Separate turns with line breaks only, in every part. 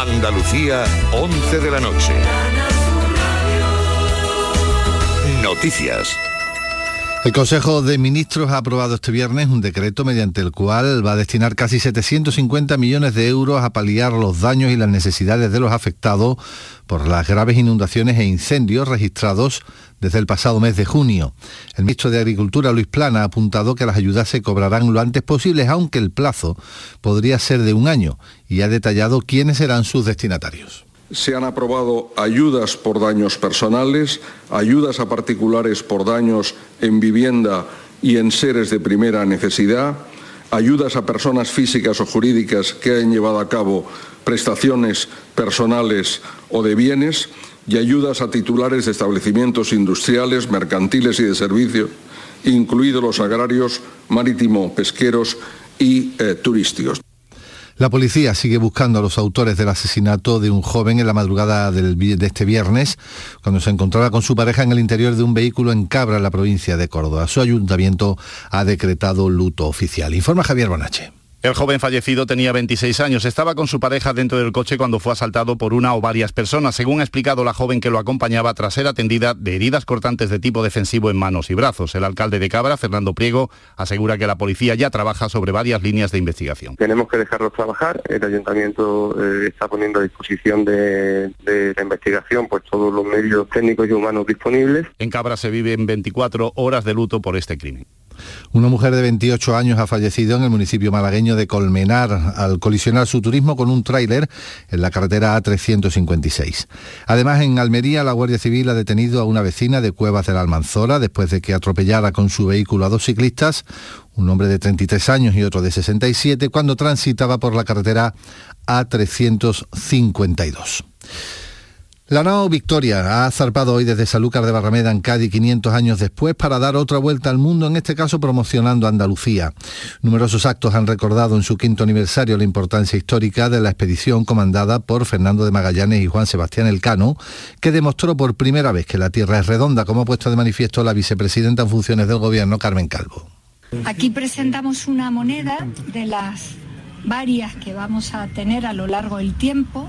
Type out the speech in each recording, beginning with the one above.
Andalucía, 11 de la noche. Noticias.
El Consejo de Ministros ha aprobado este viernes un decreto mediante el cual va a destinar casi 750 millones de euros a paliar los daños y las necesidades de los afectados por las graves inundaciones e incendios registrados desde el pasado mes de junio. El ministro de Agricultura, Luis Plana, ha apuntado que las ayudas se cobrarán lo antes posible, aunque el plazo podría ser de un año, y ha detallado quiénes serán sus destinatarios
se han aprobado ayudas por daños personales, ayudas a particulares por daños en vivienda y en seres de primera necesidad, ayudas a personas físicas o jurídicas que hayan llevado a cabo prestaciones personales o de bienes y ayudas a titulares de establecimientos industriales, mercantiles y de servicio, incluidos los agrarios, marítimo, pesqueros y eh, turísticos.
La policía sigue buscando a los autores del asesinato de un joven en la madrugada de este viernes, cuando se encontraba con su pareja en el interior de un vehículo en Cabra, en la provincia de Córdoba. Su ayuntamiento ha decretado luto oficial. Informa Javier Bonache.
El joven fallecido tenía 26 años, estaba con su pareja dentro del coche cuando fue asaltado por una o varias personas, según ha explicado la joven que lo acompañaba tras ser atendida de heridas cortantes de tipo defensivo en manos y brazos. El alcalde de Cabra, Fernando Priego, asegura que la policía ya trabaja sobre varias líneas de investigación.
Tenemos que dejarlos trabajar, el ayuntamiento eh, está poniendo a disposición de, la investigación pues todos los medios técnicos y humanos disponibles.
En Cabra se viven 24 horas de luto por este crimen.
Una mujer de 28 años ha fallecido en el municipio malagueño de Colmenar al colisionar su turismo con un tráiler en la carretera A356. Además, en Almería, la Guardia Civil ha detenido a una vecina de Cuevas de la Almanzora después de que atropellara con su vehículo a dos ciclistas, un hombre de 33 años y otro de 67, cuando transitaba por la carretera A352. La nao Victoria ha zarpado hoy desde Sanlúcar de Barrameda en Cádiz 500 años después para dar otra vuelta al mundo, en este caso promocionando Andalucía. Numerosos actos han recordado en su quinto aniversario la importancia histórica de la expedición comandada por Fernando de Magallanes y Juan Sebastián Elcano, que demostró por primera vez que la Tierra es redonda, como ha puesto de manifiesto la vicepresidenta en funciones del Gobierno, Carmen Calvo.
Aquí presentamos una moneda de las varias que vamos a tener a lo largo del tiempo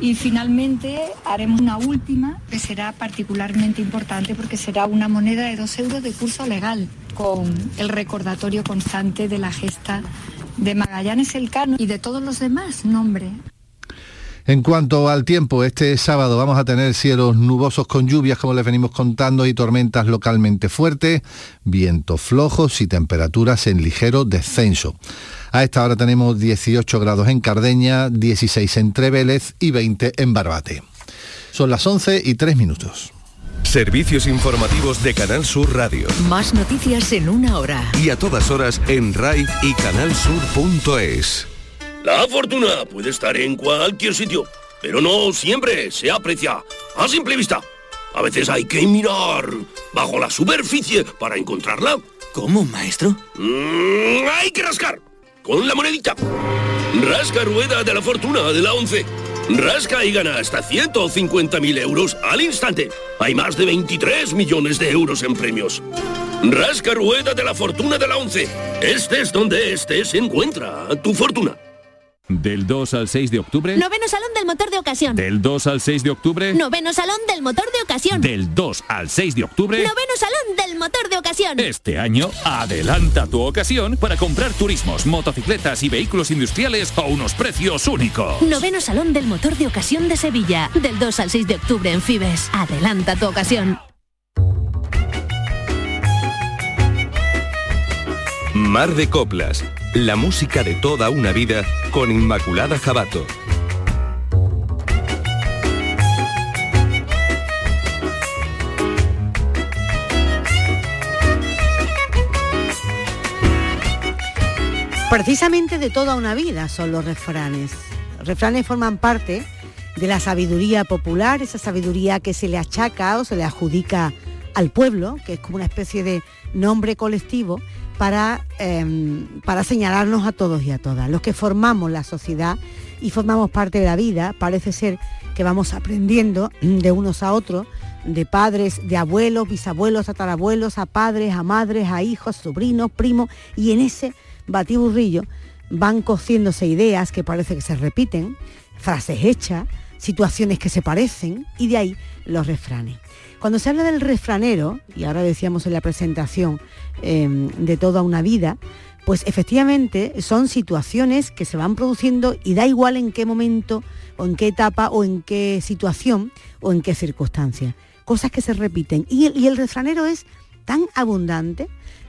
y finalmente haremos una última que será particularmente importante porque será una moneda de dos euros de curso legal con el recordatorio constante de la gesta de Magallanes Elcano y de todos los demás, nombre.
En cuanto al tiempo, este sábado vamos a tener cielos nubosos con lluvias, como les venimos contando, y tormentas localmente fuertes, vientos flojos y temperaturas en ligero descenso. A esta hora tenemos 18 grados en Cardeña, 16 en Trevélez y 20 en Barbate. Son las 11 y 3 minutos.
Servicios informativos de Canal Sur Radio.
Más noticias en una hora.
Y a todas horas en RAI y canalsur.es.
La fortuna puede estar en cualquier sitio, pero no siempre se aprecia a simple vista. A veces hay que mirar bajo la superficie para encontrarla.
¿Cómo, maestro?
Mm, hay que rascar con la monedita. Rasca rueda de la fortuna de la 11. Rasca y gana hasta 150.000 euros al instante. Hay más de 23 millones de euros en premios. Rasca rueda de la fortuna de la 11. Este es donde este se encuentra tu fortuna.
Del 2 al 6 de octubre.
Noveno Salón del Motor de Ocasión.
Del 2 al 6 de octubre.
Noveno Salón del Motor de Ocasión.
Del 2 al 6 de octubre.
Noveno Salón del Motor de Ocasión.
Este año, adelanta tu ocasión para comprar turismos, motocicletas y vehículos industriales a unos precios únicos.
Noveno Salón del Motor de Ocasión de Sevilla. Del 2 al 6 de octubre en Fibes. Adelanta tu ocasión.
Mar de Coplas la música de toda una vida con Inmaculada Jabato.
Precisamente de toda una vida son los refranes. Refranes forman parte de la sabiduría popular, esa sabiduría que se le achaca o se le adjudica al pueblo, que es como una especie de nombre colectivo para, em, para señalarnos a todos y a todas. Los que formamos la sociedad y formamos parte de la vida, parece ser que vamos aprendiendo de unos a otros, de padres, de abuelos, bisabuelos, tatarabuelos, a padres, a madres, a hijos, sobrinos, primos, y en ese batiburrillo van cociéndose ideas que parece que se repiten, frases hechas, situaciones que se parecen y de ahí los refranes. Cuando se habla del refranero, y ahora decíamos en la presentación em, de toda una vida, pues efectivamente son situaciones que se van produciendo y da igual en qué momento o en qué etapa o en qué situación o en qué circunstancia. Cosas que se repiten. Y el, refranero es tan abundante,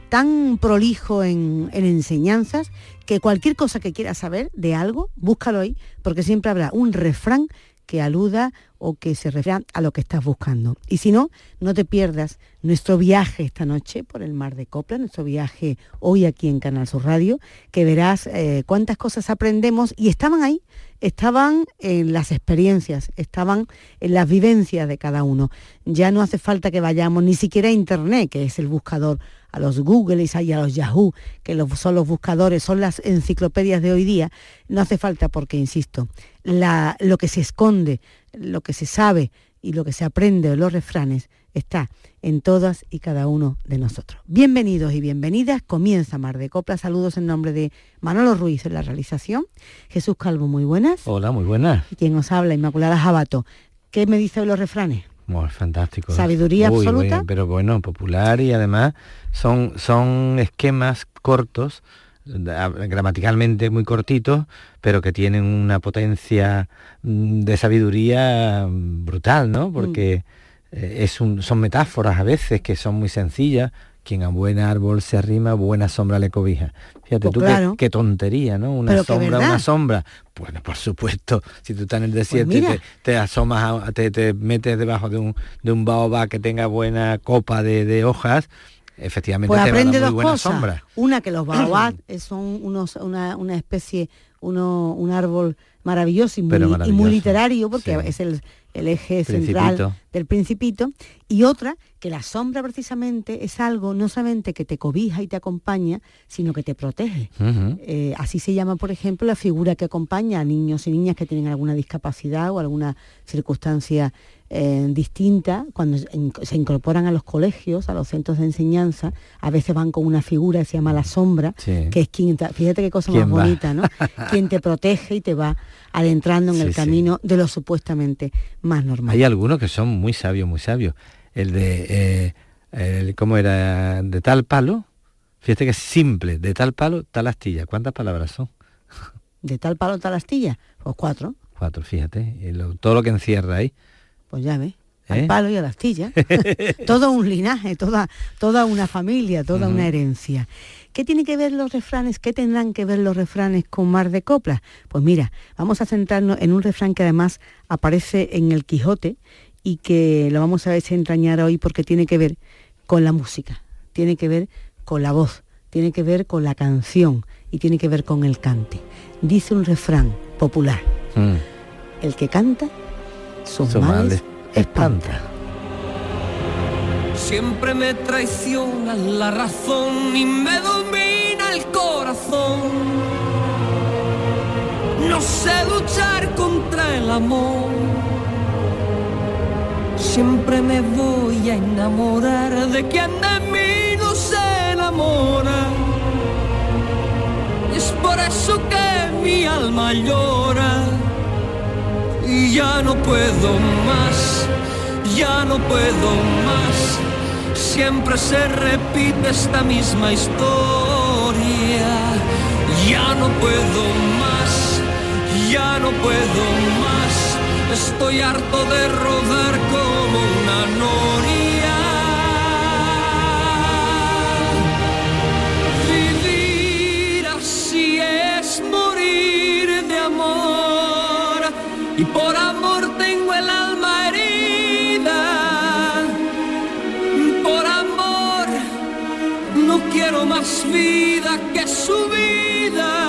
tan prolijo en, en, enseñanzas, que cualquier cosa que quieras saber de algo, búscalo ahí, porque siempre habrá un refrán que aluda o que se refiera a lo que estás buscando. Y si no, no te pierdas nuestro viaje esta noche por el mar de Copla, nuestro viaje hoy aquí en Canal Sur Radio, que verás eh, cuántas cosas aprendemos y estaban ahí, estaban en las experiencias, estaban en las vivencias de cada uno. Ya no hace falta que vayamos ni siquiera a Internet, que es el buscador a los Google y a los Yahoo, que son los buscadores, son las enciclopedias de hoy día, no hace falta porque, insisto, lo que se esconde, lo que se sabe y lo que se aprende de los refranes está en todas y cada uno de nosotros. Bienvenidos y bienvenidas. Comienza Mar de Copla. Saludos en nombre de Manolo Ruiz en la realización. Jesús Calvo, muy buenas.
Hola, muy buenas.
Quien os habla, Inmaculada Jabato. ¿Qué me dice de los refranes?
Fantástico.
Sabiduría absoluta.
pero bueno, popular y además son, son esquemas cortos, gramaticalmente muy cortitos, pero que tienen una potencia mm, de sabiduría brutal, ¿no? Porque mm. eh, es un, son metáforas a veces que son muy sencillas, quien a buen árbol se arrima, buena sombra le cobija. Fíjate pues tú qué, tontería, ¿no? Una sombra, una sombra. Bueno, por supuesto, si tú estás en el pues desierto y te, asomas, te, metes debajo de un, de un baobab que tenga buena copa de, hojas, efectivamente
pues
te
aprende
va a
muy
buena sombra.
Una que los baobab son unos, una, una especie, uno, un árbol maravilloso y muy, literario, porque es el, el eje central del principito, y otra que la sombra precisamente es algo no solamente que te cobija y te acompaña, sino que te protege. Eh, así se llama, por ejemplo, la figura que acompaña a niños y niñas que tienen alguna discapacidad o alguna circunstancia eh, distinta, cuando se incorporan a los colegios, a los centros de enseñanza, a veces van con una figura que se llama la sombra, que es quien, fíjate qué cosa más bonita, ¿no? quien te protege y te va adentrando en el camino de lo supuestamente más normal.
Hay algunos que son muy sabios, muy sabios. El de, eh, ¿cómo era? De tal palo, fíjate que es simple, de tal palo, tal astilla. ¿Cuántas palabras son?
De tal palo, tal astilla, pues cuatro.
Cuatro, fíjate, todo lo que encierra ahí.
Pues ya ves, al ¿Eh? palo y a la astilla. todo un linaje, toda, toda una familia, toda una herencia. ¿Qué tiene que ver los refranes? ¿Qué tendrán que ver los refranes con Mar de Coplas? Pues mira, vamos a centrarnos en un refrán que además aparece en el Quijote y que lo vamos a desentrañar hoy porque tiene que ver con la música, tiene que ver con la voz, tiene que ver con la canción y tiene que ver con el cante. Dice un refrán popular, mm. el que canta sus, males, espanta.
Siempre me traiciona la razón y me domina el corazón. No sé luchar contra el amor. Siempre me voy a enamorar de quien de mí no se enamora. es por eso que mi alma llora y ya no puedo más, ya no puedo más. Siempre se repite esta misma historia. Ya no puedo más, ya no puedo más. Estoy harto de rodar como una noria. Vivir así es morir de amor y por amor tengo el alma herida. Por amor no quiero más vida que su vida.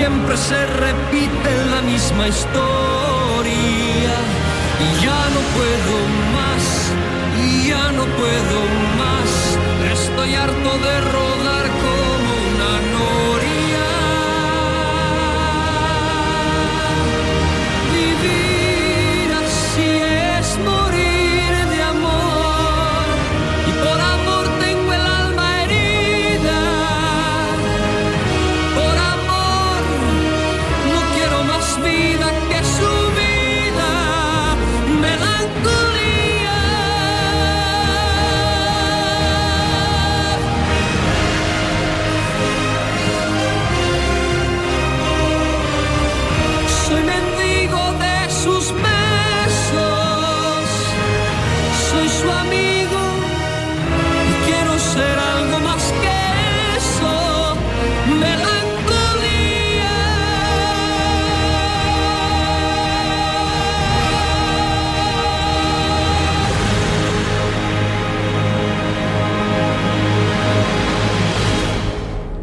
Siempre se repite la misma historia y ya no puedo más, y ya no puedo más. Estoy harto de rodar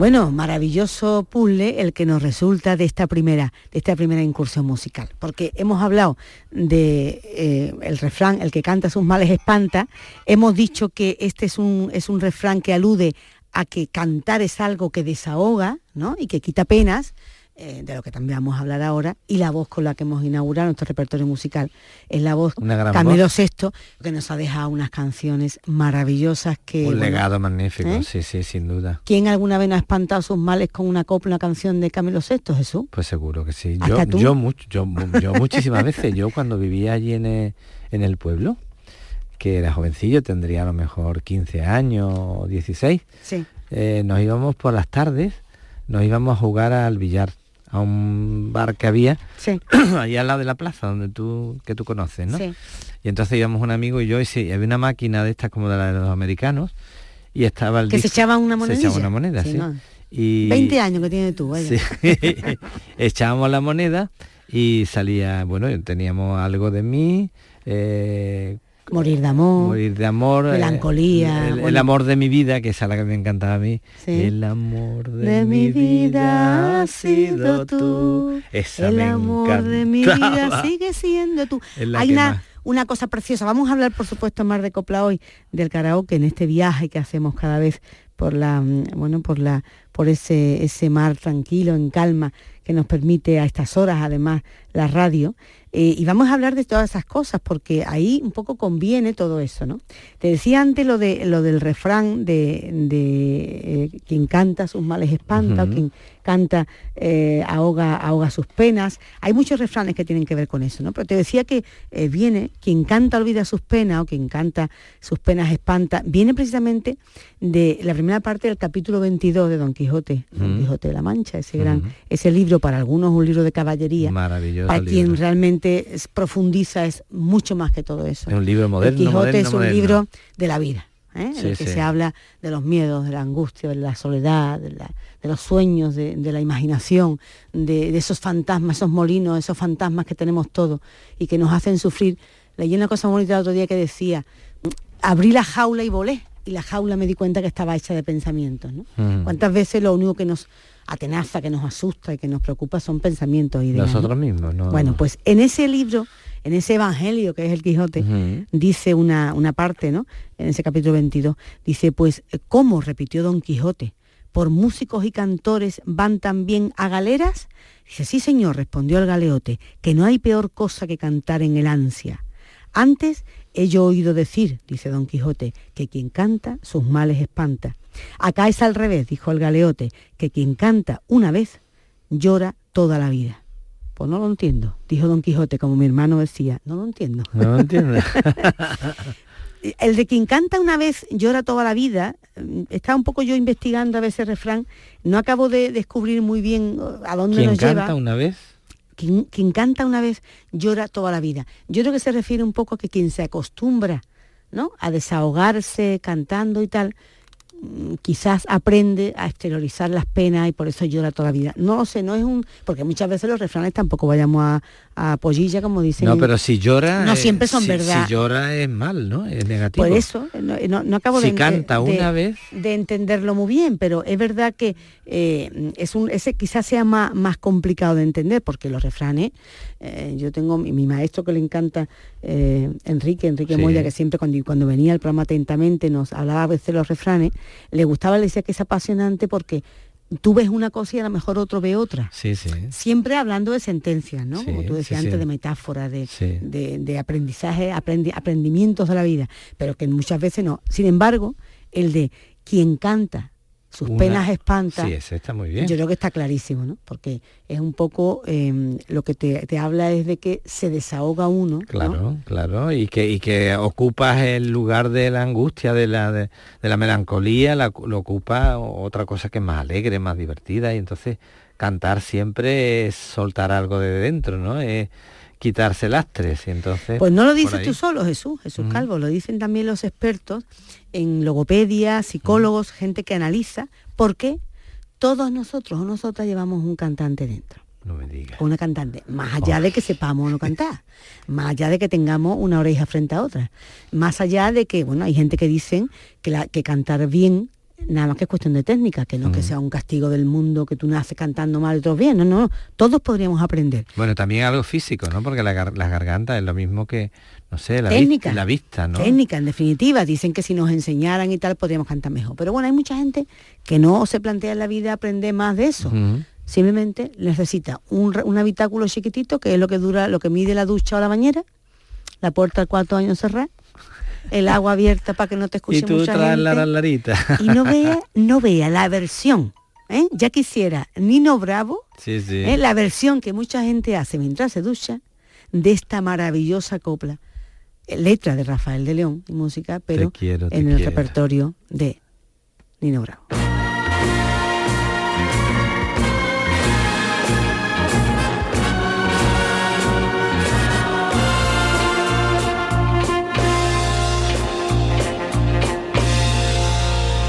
Bueno, maravilloso puzzle el que nos resulta de esta primera, de esta primera incursión musical, porque hemos hablado de eh, el refrán, el que canta sus males espanta, hemos dicho que este es un, es un refrán que alude a que cantar es algo que desahoga, ¿no? Y que quita penas, eh, de lo que también vamos a hablar ahora, y la voz con la que hemos inaugurado nuestro repertorio musical es la voz Camilo
voz.
VI, que nos ha dejado unas canciones maravillosas que...
Un
bueno,
legado magnífico,
¿eh?
sí, sí, sin duda.
¿Quién alguna vez no ha espantado sus males con una copla, una canción de Camilo VI, Jesús?
Pues seguro que sí.
¿Hasta
Yo,
tú?
yo, much- yo, yo muchísimas veces, yo cuando vivía allí en el, en el pueblo, que era jovencillo, tendría a lo mejor 15 años o 16,
Sí.
eh, nos íbamos por las tardes, nos íbamos a jugar al billar, a un bar que había
Sí.
ahí al lado de la plaza donde tú que tú conoces, ¿no?
Sí.
Y entonces íbamos un amigo y yo y sí, había una máquina de estas como de la de los americanos y estaba el
Que se
disco-
echaba una
Se
monedilla.
echaba una moneda,
Sí. ¿no?
Y
20 años que tiene tú, vaya.
Echábamos la moneda y salía, bueno, teníamos algo de mí, eh,
Morir de amor.
morir de amor, eh,
melancolía,
el, amor de mi vida, que es la que me encantaba a mí.
Sí.
El amor de,
de mi vida has sido tú.
Esa
el
me
amor de mi vida sigue siendo tú. Hay una,
más.
una cosa preciosa. Vamos a hablar, por supuesto, más de copla hoy, del karaoke, en este viaje que hacemos cada vez por la, mm, bueno, por la, por ese, ese mar tranquilo, en calma, que nos permite a estas horas, además, la radio. Eh, y vamos a hablar de todas esas cosas, porque ahí un poco conviene todo eso, ¿no? Te decía antes lo de lo del refrán de, de, eh, quien canta sus males espanta, o quien canta eh, ahoga, ahoga sus penas. Hay muchos refranes que tienen que ver con eso, ¿no? Pero te decía que eh, viene, quien canta olvida sus penas o quien canta sus penas espanta, viene precisamente de la primera parte del capítulo 22 de Don Quijote, Don. Quijote de la Mancha, ese gran, ese libro para algunos un libro de caballería.
Maravilloso
Para quien
libro.
realmente es- profundiza es mucho más que todo eso.
Es un libro moderno,
El Quijote
moderno,
es un
moderno.
libro de la vida, ¿eh? en el que
sí.
se habla de los miedos, de la angustia, de la soledad, de, la- de los sueños, de, de la imaginación, de, de esos fantasmas, esos molinos, esos fantasmas que tenemos todos y que nos hacen sufrir. Leí una cosa bonita el otro día que decía, abrí la jaula y volé, y la jaula me di cuenta que estaba hecha de pensamientos. ¿no? ¿Cuántas veces lo único que nos atenaza, que nos asusta y que nos preocupa son pensamientos y ideas? ¿no?
Nosotros mismos, ¿no?
Bueno, pues en ese libro, en ese evangelio que es el Quijote, dice una, una parte, ¿no? En ese capítulo 22, dice, pues, ¿cómo repitió Don Quijote? ¿Por músicos y cantores van también a galeras? Dice, sí, señor, respondió el galeote, que no hay peor cosa que cantar en el ansia. Antes he yo oído decir, dice Don Quijote, que quien canta sus males espanta. Acá es al revés, dijo el galeote, que quien canta una vez llora toda la vida. Pues no lo entiendo, dijo Don Quijote, como mi hermano decía, no lo entiendo.
No lo entiendo.
El de quien canta una vez llora toda la vida, mm, estaba un poco yo investigando a veces refrán, no acabo de descubrir muy bien uh, a dónde nos
canta
lleva.
una vez,
Quien, quien canta una vez llora toda la vida. Yo creo que se refiere un poco a que quien se acostumbra ¿no? a desahogarse cantando y tal, quizás aprende a exteriorizar las penas y por eso llora toda la vida. No sé, no es un... Porque muchas veces los refranes tampoco vayamos a, a pollilla, como dicen.
No, pero si llora...
No
eh,
siempre son
si-
verdad.
Si llora es mal, ¿no? Es negativo.
Por eso, no, no- no acabo
Si
de,
canta
de-
una vez.
de entenderlo muy bien, pero es verdad que eh, es un, ese quizás sea más, más complicado de entender, porque los refranes, eh, yo tengo mi, mi maestro que le encanta, eh, Enrique, Enrique
Sí.
Moya, que siempre cuando, cuando venía al programa atentamente nos hablaba a veces de los refranes, le gustaba, le decía que es apasionante porque tú ves una cosa y a lo mejor otro ve otra
Sí, sí.
siempre hablando de sentencias, ¿no?
Sí,
Como tú decías antes, de metáforas, de- de aprendizaje, aprendi- aprendimientos de la vida, pero que muchas veces no. Sin embargo, el de quien canta sus
Una-
penas espanta,
Sí, ese está muy bien.
yo creo que está clarísimo, ¿no? Porque es un poco, eh, lo que te, te habla es de que se desahoga uno, ¿no?
Claro, claro, y que, y que ocupas el lugar de la angustia, de la, de, de la melancolía, la- lo ocupa otra cosa que es más alegre, más divertida, y entonces cantar siempre es soltar algo de dentro, ¿no? Es quitarse lastres, y entonces...
Pues no lo dices tú solo, Jesús, Jesús. Calvo, lo dicen también los expertos en logopedia, psicólogos, gente que analiza, porque todos nosotros o nosotras llevamos un cantante dentro.
No me digas.
Una cantante, más allá de que sepamos o no cantar, más allá de que tengamos una oreja frente a otra, más allá de que, bueno, hay gente que dicen que, la, que cantar bien nada más que es cuestión de técnica, que no que sea un castigo del mundo, que tú naces cantando mal y otros bien, no, no, todos podríamos aprender.
Bueno, también algo físico, ¿no? Porque la, gar- la garganta es lo mismo que, no sé, la,
técnica.
la vista, ¿no?
Técnica, en definitiva. Dicen que si nos enseñaran y tal podríamos cantar mejor. Pero bueno, hay mucha gente que no se plantea en la vida aprender más de eso. Simplemente necesita un, un habitáculo chiquitito, que es lo que dura, lo que mide la ducha o la bañera, la puerta al cuarto año cerrada, el agua abierta para que no te escuche
Y tú
mucha
traes la.
Y no vea, no vea la versión. ¿eh? Ya quisiera Nino Bravo,
Sí, sí.
¿eh? la versión que mucha gente hace mientras se ducha de esta maravillosa copla. eh, Letra de Rafael de León y música, pero
quiero,
en el
quiero.
repertorio de Nino Bravo.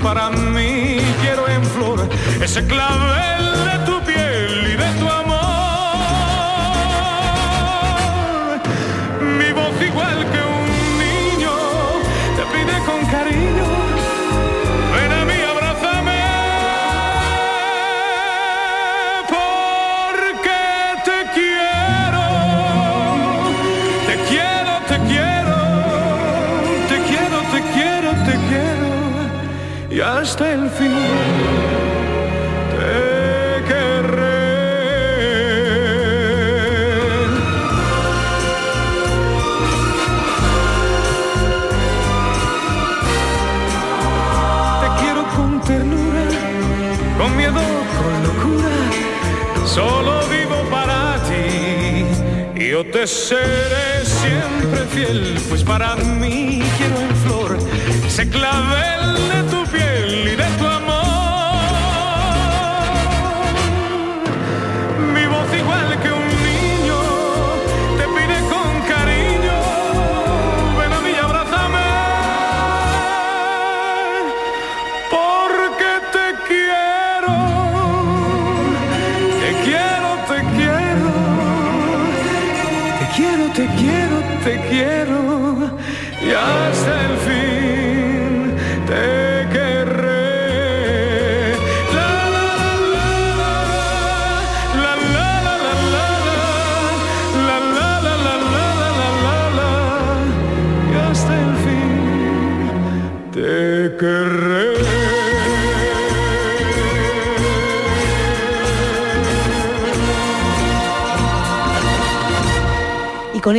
Para mí quiero en flor ese clavel hasta el final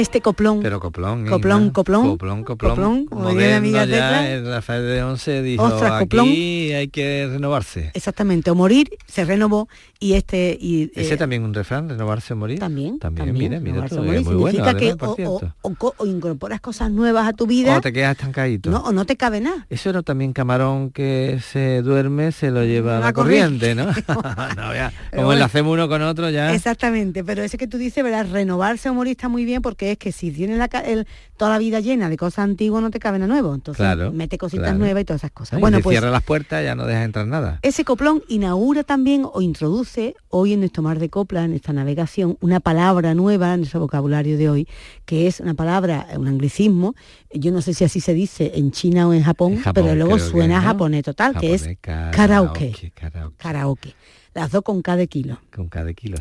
este coplón.
Pero coplón.
Coplón, coplón.
Coplón, coplón.
Coplón, como
Moderno
mi amiga
ya, Rafael de Once dijo,
Ostras,
aquí
coplón.
hay que renovarse.
Exactamente, o morir, se renovó y este... Y,
Ese
eh,
también un refrán, renovarse o morir.
También,
También,
también,
mira, mira
renovarse
tú,
o morir
es muy bueno,
significa
además,
que o, o- o co- o incorporas cosas nuevas a tu vida
O te quedas estancadito.
no, o no te cabe nada.
Eso era también camarón que se duerme, se lo lleva a
La
la corriente, ¿no?
corriente.
No,
Pero
como
bueno.
enlacemos uno con otro ya.
Exactamente, pero ese que tú dices, ¿verdad? Renovarse o morir está muy bien porque es que si tienes la, el- toda la vida llena de cosas antiguas no te cabe nada nuevo. Entonces
Claro,
mete cositas
claro.
nuevas y todas esas cosas.
Y
bueno, pues
cierra las puertas ya no deja entrar nada.
ese coplón inaugura también o introduce hoy en nuestro mar de copla, en esta navegación, una palabra nueva en nuestro vocabulario de hoy, que es una palabra, un anglicismo, yo no sé si así se dice en China o en Japón,
En Japón,
pero luego
que,
suena
¿no?
japonés total, que es karaoke.
karaoke, karaoke.
Las dos con cada kilo.
Con cada kilo.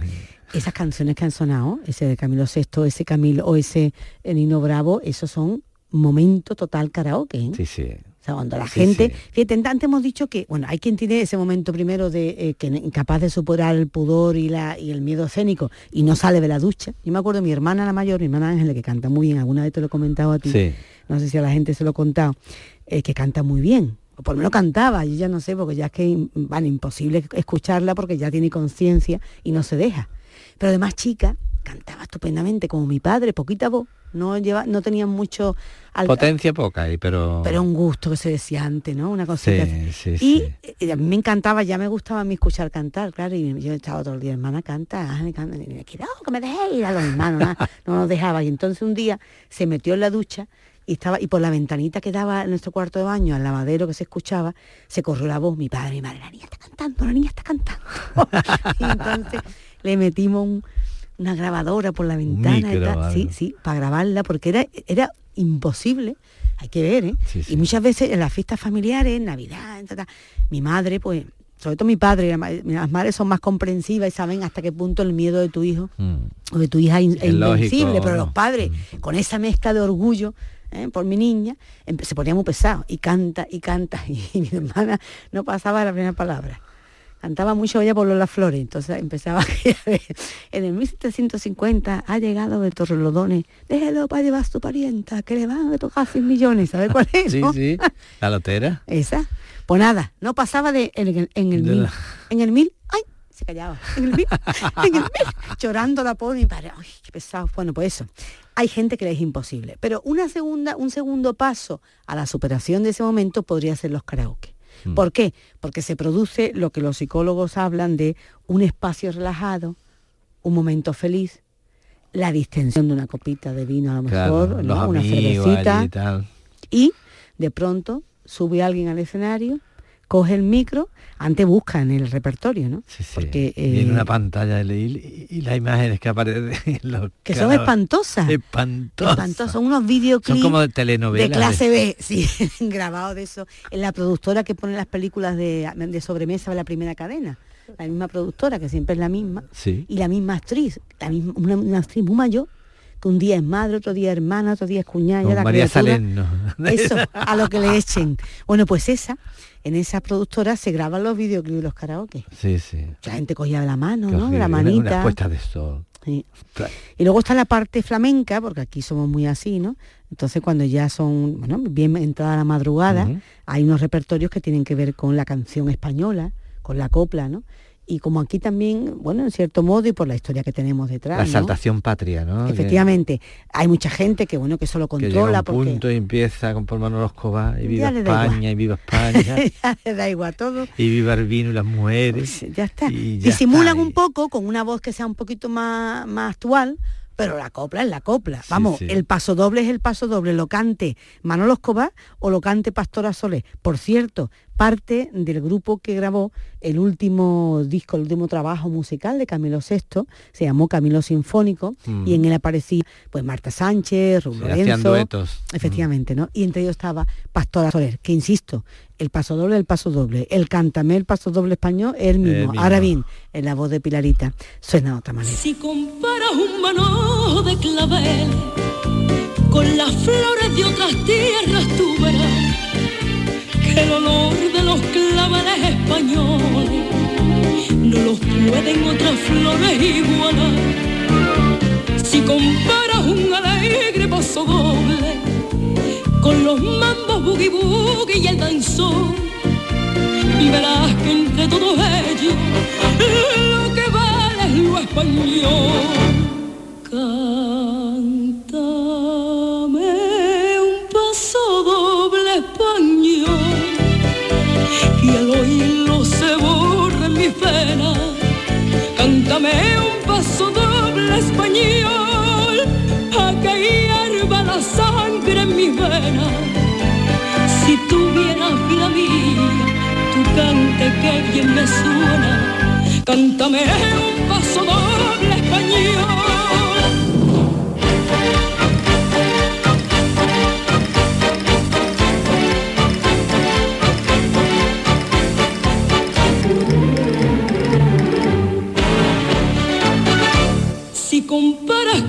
Esas canciones que han sonado, ese de Camilo VI, ese Camilo o ese eh, Nino Bravo, esos son momento total karaoke. ¿eh?
Sí, sí.
O sea, cuando la
Sí,
gente,
sí.
fíjate, antes hemos dicho que, bueno, hay quien tiene ese momento primero de eh, que incapaz de superar el pudor y, la, y el miedo escénico y no sale de la ducha. Yo me acuerdo de mi hermana la mayor, mi hermana Ángela, que canta muy bien, alguna vez te lo he comentado a ti,
Sí.
no sé si a la gente se lo he contado, eh, que canta muy bien. O por lo menos cantaba, yo ya no sé, porque ya es que van imposible escucharla porque ya tiene conciencia y no se deja. Pero además chica, cantaba estupendamente, como mi padre, poquita voz, no lleva, no tenían mucho al-
Potencia poca ahí, pero...
pero un gusto que se decía antes, ¿no? Una cosa
Sí,
y
sí.
eh, a mí me encantaba, ya me gustaba a mí escuchar cantar, claro, y yo estaba todo el día, hermana, canta, Ángel, canta, y me quedaba, que me dejé ir a los hermanos, nada, no nos dejaba. Y entonces un día se metió en la ducha y estaba, y por la ventanita que daba en nuestro cuarto de baño, al lavadero que se escuchaba, se corrió la voz, mi padre, mi madre, la niña está cantando, la niña está cantando. y entonces le metimos un- una grabadora por la ventana y
micro,
tal. Sí, sí, para grabarla, porque era, era imposible, hay que ver, ¿eh?
Sí, sí.
Y muchas veces en las fiestas familiares, en Navidad, ta, ta, mi madre, pues, sobre todo mi padre, las madres son más comprensivas y saben hasta qué punto el miedo de tu hijo
Mm.
o de tu hija es, es
lógico,
invencible, pero los padres, con esa mezcla de orgullo ¿eh? por mi niña, empe- se ponía muy pesado y canta y canta y, mi hermana no pasaba la primera palabra. Cantaba mucho ella por las flores, entonces empezaba en el 1750 ha llegado de Torrelodones, déjelo para llevar a su parienta, que le van a tocar 100 millones, ¿sabes cuál es?
Sí, sí. La lotera.
Esa. Pues nada, no pasaba de en el, en el
De
mil.
la-
En el mil, ay, se callaba. En el mil, en el mil, llorando la pobre mi padre. Ay, qué pesado. Bueno, pues eso. Hay gente que le es imposible. Pero una segunda, un segundo paso a la superación de ese momento podría ser los karaoke.
Mm.
¿Por qué? Porque se produce lo que los psicólogos hablan de un espacio relajado, un momento feliz, la distensión de una copita de vino a lo mejor, una cervecita,
allí y tal.
y de pronto sube alguien al escenario, coge el micro, antes busca en el repertorio, ¿no?
Sí, sí.
Porque,
y en
eh,
una pantalla de y, y las imágenes que aparecen en los
que son espantosas.
Espantosas.
Espantosas, son unos videoclips
Son como de telenovelas.
de clase B, sí, grabados de eso, en la productora que pone las películas de, de sobremesa de la primera cadena. La misma productora, que siempre es la misma,
Sí.
y la misma actriz, la misma, una, una actriz muy mayor, que un día es madre, otro día hermana, otro día es cuñada,
María Salerno.
Eso, a lo que le echen. Bueno, pues esa, en esa productora se graban los videoclips y los karaoke.
Sí, sí.
La gente cogía de la mano, ¿no? De la manita.
Una de sol.
Sí. Y luego está la parte flamenca, porque aquí somos muy así, ¿no? Entonces cuando ya son, bueno, bien entrada la madrugada, hay unos repertorios que tienen que ver con la canción española, con la copla, ¿no? Y como aquí también, bueno, en cierto modo, y por la historia que tenemos detrás,
La
¿no?
exaltación patria, ¿no?
Efectivamente, hay mucha gente que, bueno, que eso lo
Que llega a
controla
un
porque
punto y empieza con por Manolo Escobar y viva. España y viva España
ya le da igual todo.
y viva el vino y las mujeres.
Pues ya está.
Y ya
Disimulan
está.
un poco con una voz que sea un poquito más, más actual, pero la copla es la copla. Vamos,
sí.
el paso doble es el paso doble, lo cante Manolo Escobar o lo cante Pastora Solé. Por cierto, parte del grupo que grabó el último disco, el último trabajo musical de Camilo VI, se llamó Camilo Sinfónico,
Mm.
y en él aparecía pues Marta Sánchez, Rubén Lorenzo,
duetos.
efectivamente, ¿no? Y entre ellos estaba Pastora Soler, que insisto, el paso doble, el paso doble, el cántame, el paso doble español, es el mismo. Ahora bien, en la voz de Pilarita suena de otra manera.
Si comparas un manojo de clavel con las flores de otras tierras, tú verás el olor de los claveles españoles no los pueden otras flores igualar. Si comparas un alegre paso doble con los mambos boogie boogie y el danzón, y verás que entre todos ellos lo que vale es lo español. Al oírlo se borra en mi pena. Cántame un paso doble español a que hierva la sangre en mis venas. Si tuvieras vida mía, tu cante que bien me suena. Cántame un paso doble español.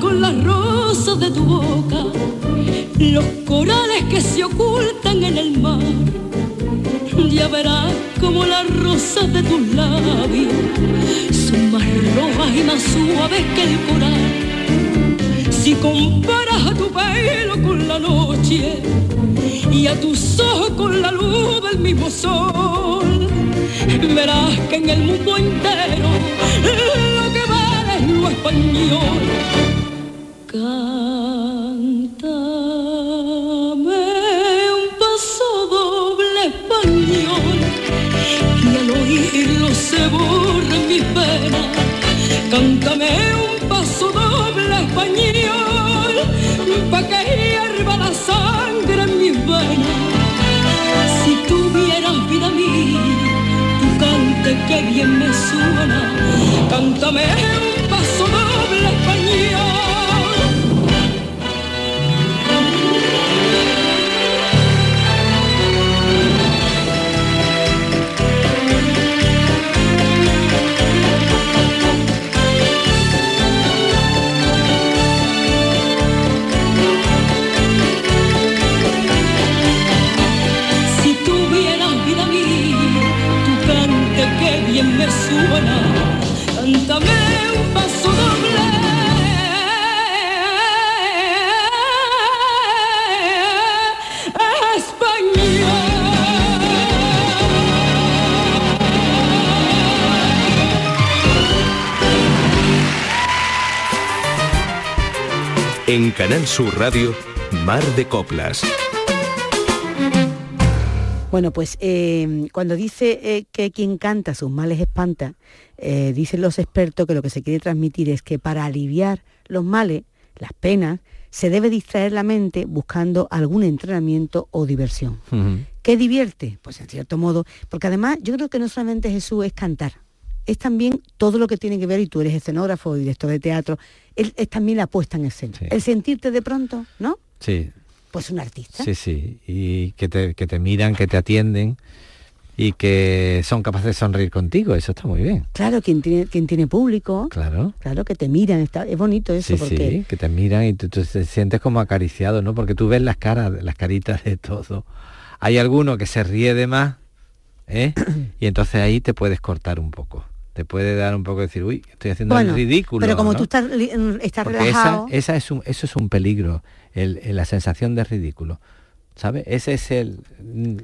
Con las rosas de tu boca, los corales que se ocultan en el mar, ya verás como las rosas de tus labios son más rojas y más suaves que el coral. Si comparas a tu pelo con la noche y a tus ojos con la luz del mismo sol, verás que en el mundo entero lo que vale es lo español. Cántame un paso doble español pa' que hierva la sangre en mis venas. Si tuvieras vida mía, tu cante que bien me suena. Cántame un
Canal Sur Radio, Mar de Coplas.
Bueno, pues eh, cuando dice eh, que quien canta sus males espanta, eh, dicen los expertos que lo que se quiere transmitir es que para aliviar los males, las penas, se debe distraer la mente buscando algún entrenamiento o diversión. ¿Qué divierte? Pues en cierto modo, porque además yo creo que no solamente Jesús es cantar, es también todo lo que tiene que ver, y tú eres escenógrafo, director de teatro, es, es también la puesta en escena. El sentirte de pronto, ¿no?
Sí,
Pues un artista.
sí, sí. Y que te, que te miran, que te atienden y que son capaces de sonreír contigo. Eso está muy bien.
Claro, quien tiene, quien tiene público,
Claro.
claro, que te miran, está, es bonito eso,
Sí,
porque
sí, que te miran y tú, tú te sientes como acariciado, ¿no? Porque tú ves las caras, las caritas de todo. Hay alguno que se ríe de más, ¿eh? y entonces ahí te puedes cortar un poco. Te puede dar un poco de decir, uy, estoy haciendo
Bueno,
el ridículo.
pero como
¿no?
tú estás, li- estás relajado,
esa, esa es un, eso es un peligro, el, el- la sensación de ridículo. ¿Sabes? Ese es el. mm,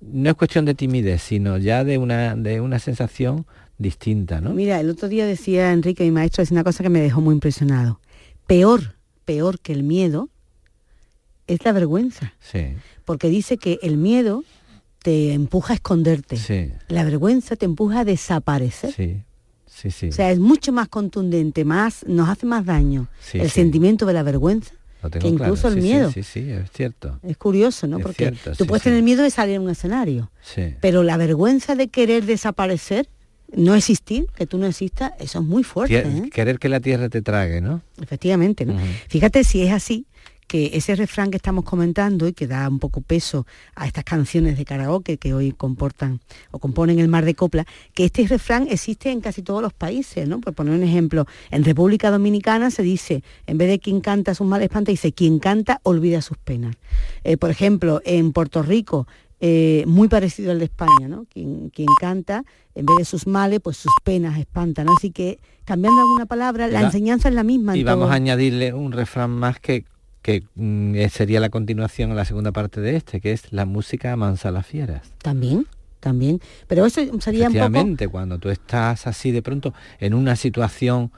No es cuestión de timidez, sino ya de una, de una sensación distinta, ¿no?
Mira, el otro día decía Enrique, mi maestro, es una cosa que me dejó muy impresionado. Peor, peor que el miedo es la vergüenza.
Sí,
Porque dice que el miedo te empuja a esconderte.
sí,
La vergüenza te empuja a desaparecer.
sí, sí, sí.
O sea, es mucho más contundente, más, nos hace más daño
Sí,
el
sí.
sentimiento de la vergüenza que
claro.
incluso el
Sí,
miedo.
Sí, sí, es cierto.
Es curioso, ¿no?
Es
Porque
cierto,
tú
sí,
puedes tener miedo de salir a un escenario,
Sí.
pero la vergüenza de querer desaparecer, no existir, que tú no existas, eso es muy fuerte.
Tie-
¿eh?
Querer que la tierra te trague, ¿no?
Efectivamente, ¿no? Fíjate si es así, que ese refrán que estamos comentando y que da un poco peso a estas canciones de karaoke que hoy comportan o componen el mar de copla, que este refrán existe en casi todos los países, ¿no? Por poner un ejemplo, en República Dominicana se dice, en vez de quien canta sus males espanta, dice quien canta olvida sus penas. Eh, por ejemplo, en Puerto Rico, eh, muy parecido al de España, ¿no? Quien, quien canta, en vez de sus males, pues sus penas espantan. Así que, cambiando alguna palabra, la enseñanza es la misma. en
Y vamos
todo.
a añadirle un refrán más que que mm, sería la continuación a la segunda parte de este, que es la música mansa a las fieras.
También, también. Pero eso sería un
poco... cuando tú estás así de pronto en una situación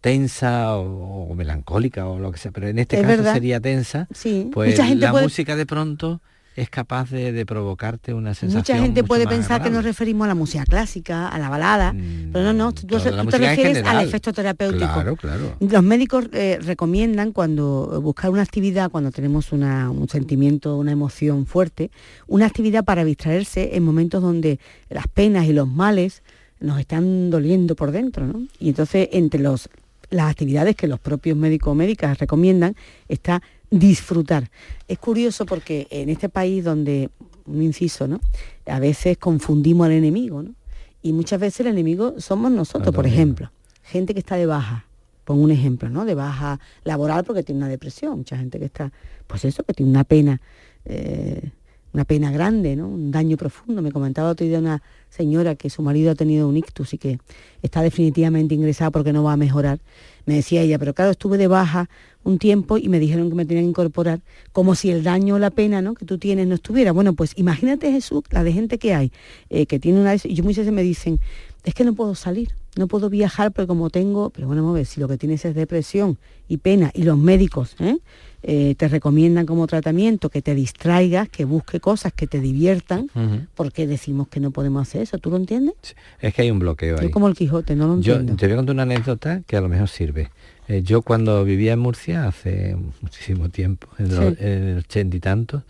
tensa o, melancólica o lo que sea, pero en este caso sería tensa,
sí.
pues la música de pronto es capaz de, provocarte una sensación.
Mucha gente puede pensar que nos referimos a la música clásica, a la balada, mm, pero no, no, tú, te refieres al efecto terapéutico.
Claro, claro.
Los médicos eh, recomiendan cuando buscar una actividad, cuando tenemos un sentimiento, una emoción fuerte, una actividad para distraerse en momentos donde las penas y los males nos están doliendo por dentro, ¿no? Y entonces entre los las actividades que los propios médicos o médicas recomiendan está disfrutar. Es curioso porque en este país donde, un inciso, ¿no? A veces confundimos al enemigo, ¿no? Y muchas veces el enemigo somos nosotros, por ejemplo. Gente que está de baja, pongo un ejemplo, ¿no? De baja laboral porque tiene una depresión. Mucha gente que está, pues eso, que tiene una pena, eh, una pena grande, ¿no? Un daño profundo. Me comentaba otro día una señora que su marido ha tenido un ictus y que está definitivamente ingresada porque no va a mejorar. Me decía ella, pero claro, estuve de baja un tiempo y me dijeron que me tenían que incorporar como si el daño o la pena ¿no? que tú tienes no estuviera. Bueno, pues imagínate Jesús, la de gente que hay, eh, que tiene una... Y yo muchas veces me dicen, es que no puedo salir, no puedo viajar porque como tengo, pero bueno, vamos a ver, si lo que tienes es depresión y pena y los médicos ¿eh? Eh, te recomiendan como tratamiento que te distraigas, que busque cosas que te diviertan, porque decimos que no podemos hacer eso? ¿Tú lo entiendes?
Es que hay un bloqueo ahí.
como el Quijote, no lo entiendo.
Yo te voy a contar una anécdota que a lo mejor sirve. Eh, yo cuando vivía en Murcia hace muchísimo tiempo, en, el ochenta y tantos,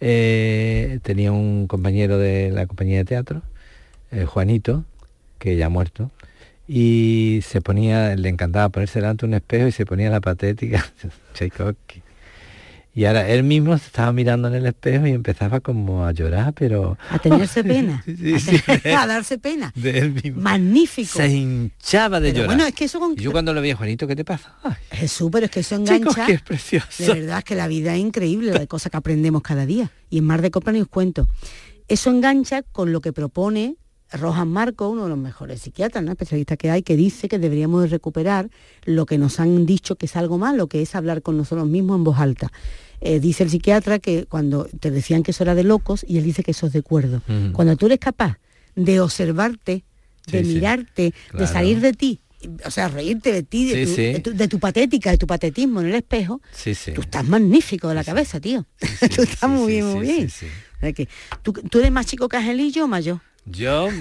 eh, tenía un compañero de la compañía de teatro, Juanito, que ya ha muerto, y se ponía, le encantaba ponerse delante un espejo y se ponía la patética Tchaikovsky. Y ahora él mismo se estaba mirando en el espejo y empezaba como a llorar, pero...
A tenerse pena. a, darse pena.
De él mismo.
Magnífico.
Se hinchaba de llorar.
Bueno, es que eso con...
yo cuando lo vi a Juanito, ¿qué te pasa?
Jesús, pero es que eso engancha.
que es precioso.
De verdad es que la vida es increíble, la cosa que aprendemos cada día. Y en Mar de Copa ni os cuento. Eso engancha con lo que propone Rojas Marco, uno de los mejores psiquiatras, ¿no? especialistas que hay, que dice que deberíamos recuperar lo que nos han dicho que es algo malo, que es hablar con nosotros mismos en voz alta. Eh, dice el psiquiatra que cuando te decían que eso era de locos, y él dice que eso es de cuerdo. Cuando tú eres capaz de observarte, de mirarte, de salir de ti, o sea, reírte de ti, de, tu, patética, de tu patetismo en el espejo, tú estás magnífico de la cabeza, tío. tú estás muy bien, muy bien. ¿tú, ¿Tú eres más chico que Angelillo o mayor?
Yo...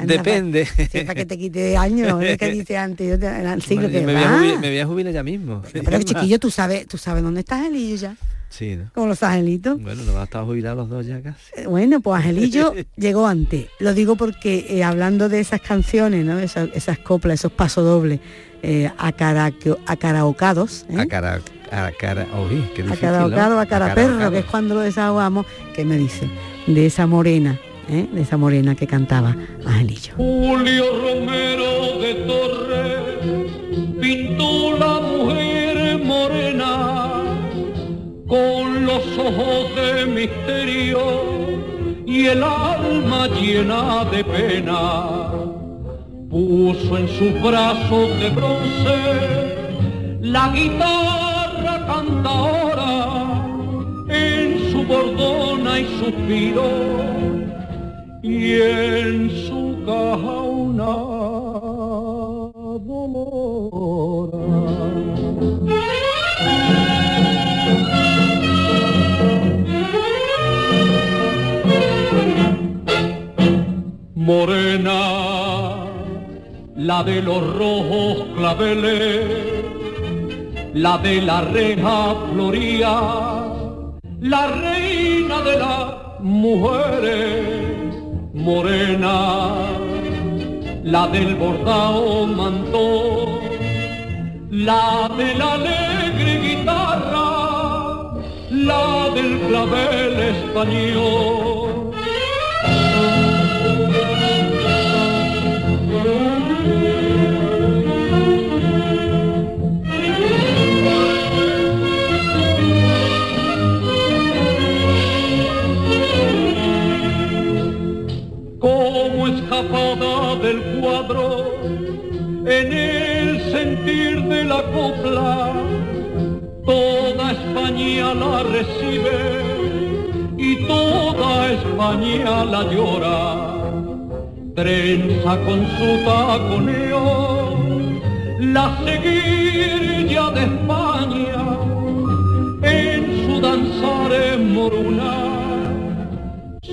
Depende.
para que te quite años, es que dice antes, yo te, siglo
me, voy a me, voy a jubilar ya mismo.
Pero chiquillo, tú sabes, tú sabes dónde está Angelillo ya.
Sí, ¿no?
Como los angelitos.
Bueno, nos va a estar jubilados los dos ya casi.
Eh, bueno, pues Angelillo llegó antes. Lo digo porque eh, hablando de esas canciones, ¿no? Esas, esas coplas, esos pasodobles, eh, acaraocados.
¿eh? A cara, a cara, oh, qué difícil,
a cara perro, que es cuando lo desahogamos, que me dice, de esa morena, ¿eh? de esa morena que cantaba Angelillo.
Julio Romero de Torres pintó la mujer morena con los ojos de misterio y el alma llena de pena. Puso en sus brazos de bronce la guitarra cantadora en su bordona y suspiro y en su caja una Morena, la de los rojos claveles, la de la reja floría, la reina de las mujeres morena, la del bordado manto, la de la alegre guitarra, la del clavel español. De la copa sopla, toda España la recibe y toda España la llora. Trenza con su taconeo la seguirilla de España en su danzar en moruna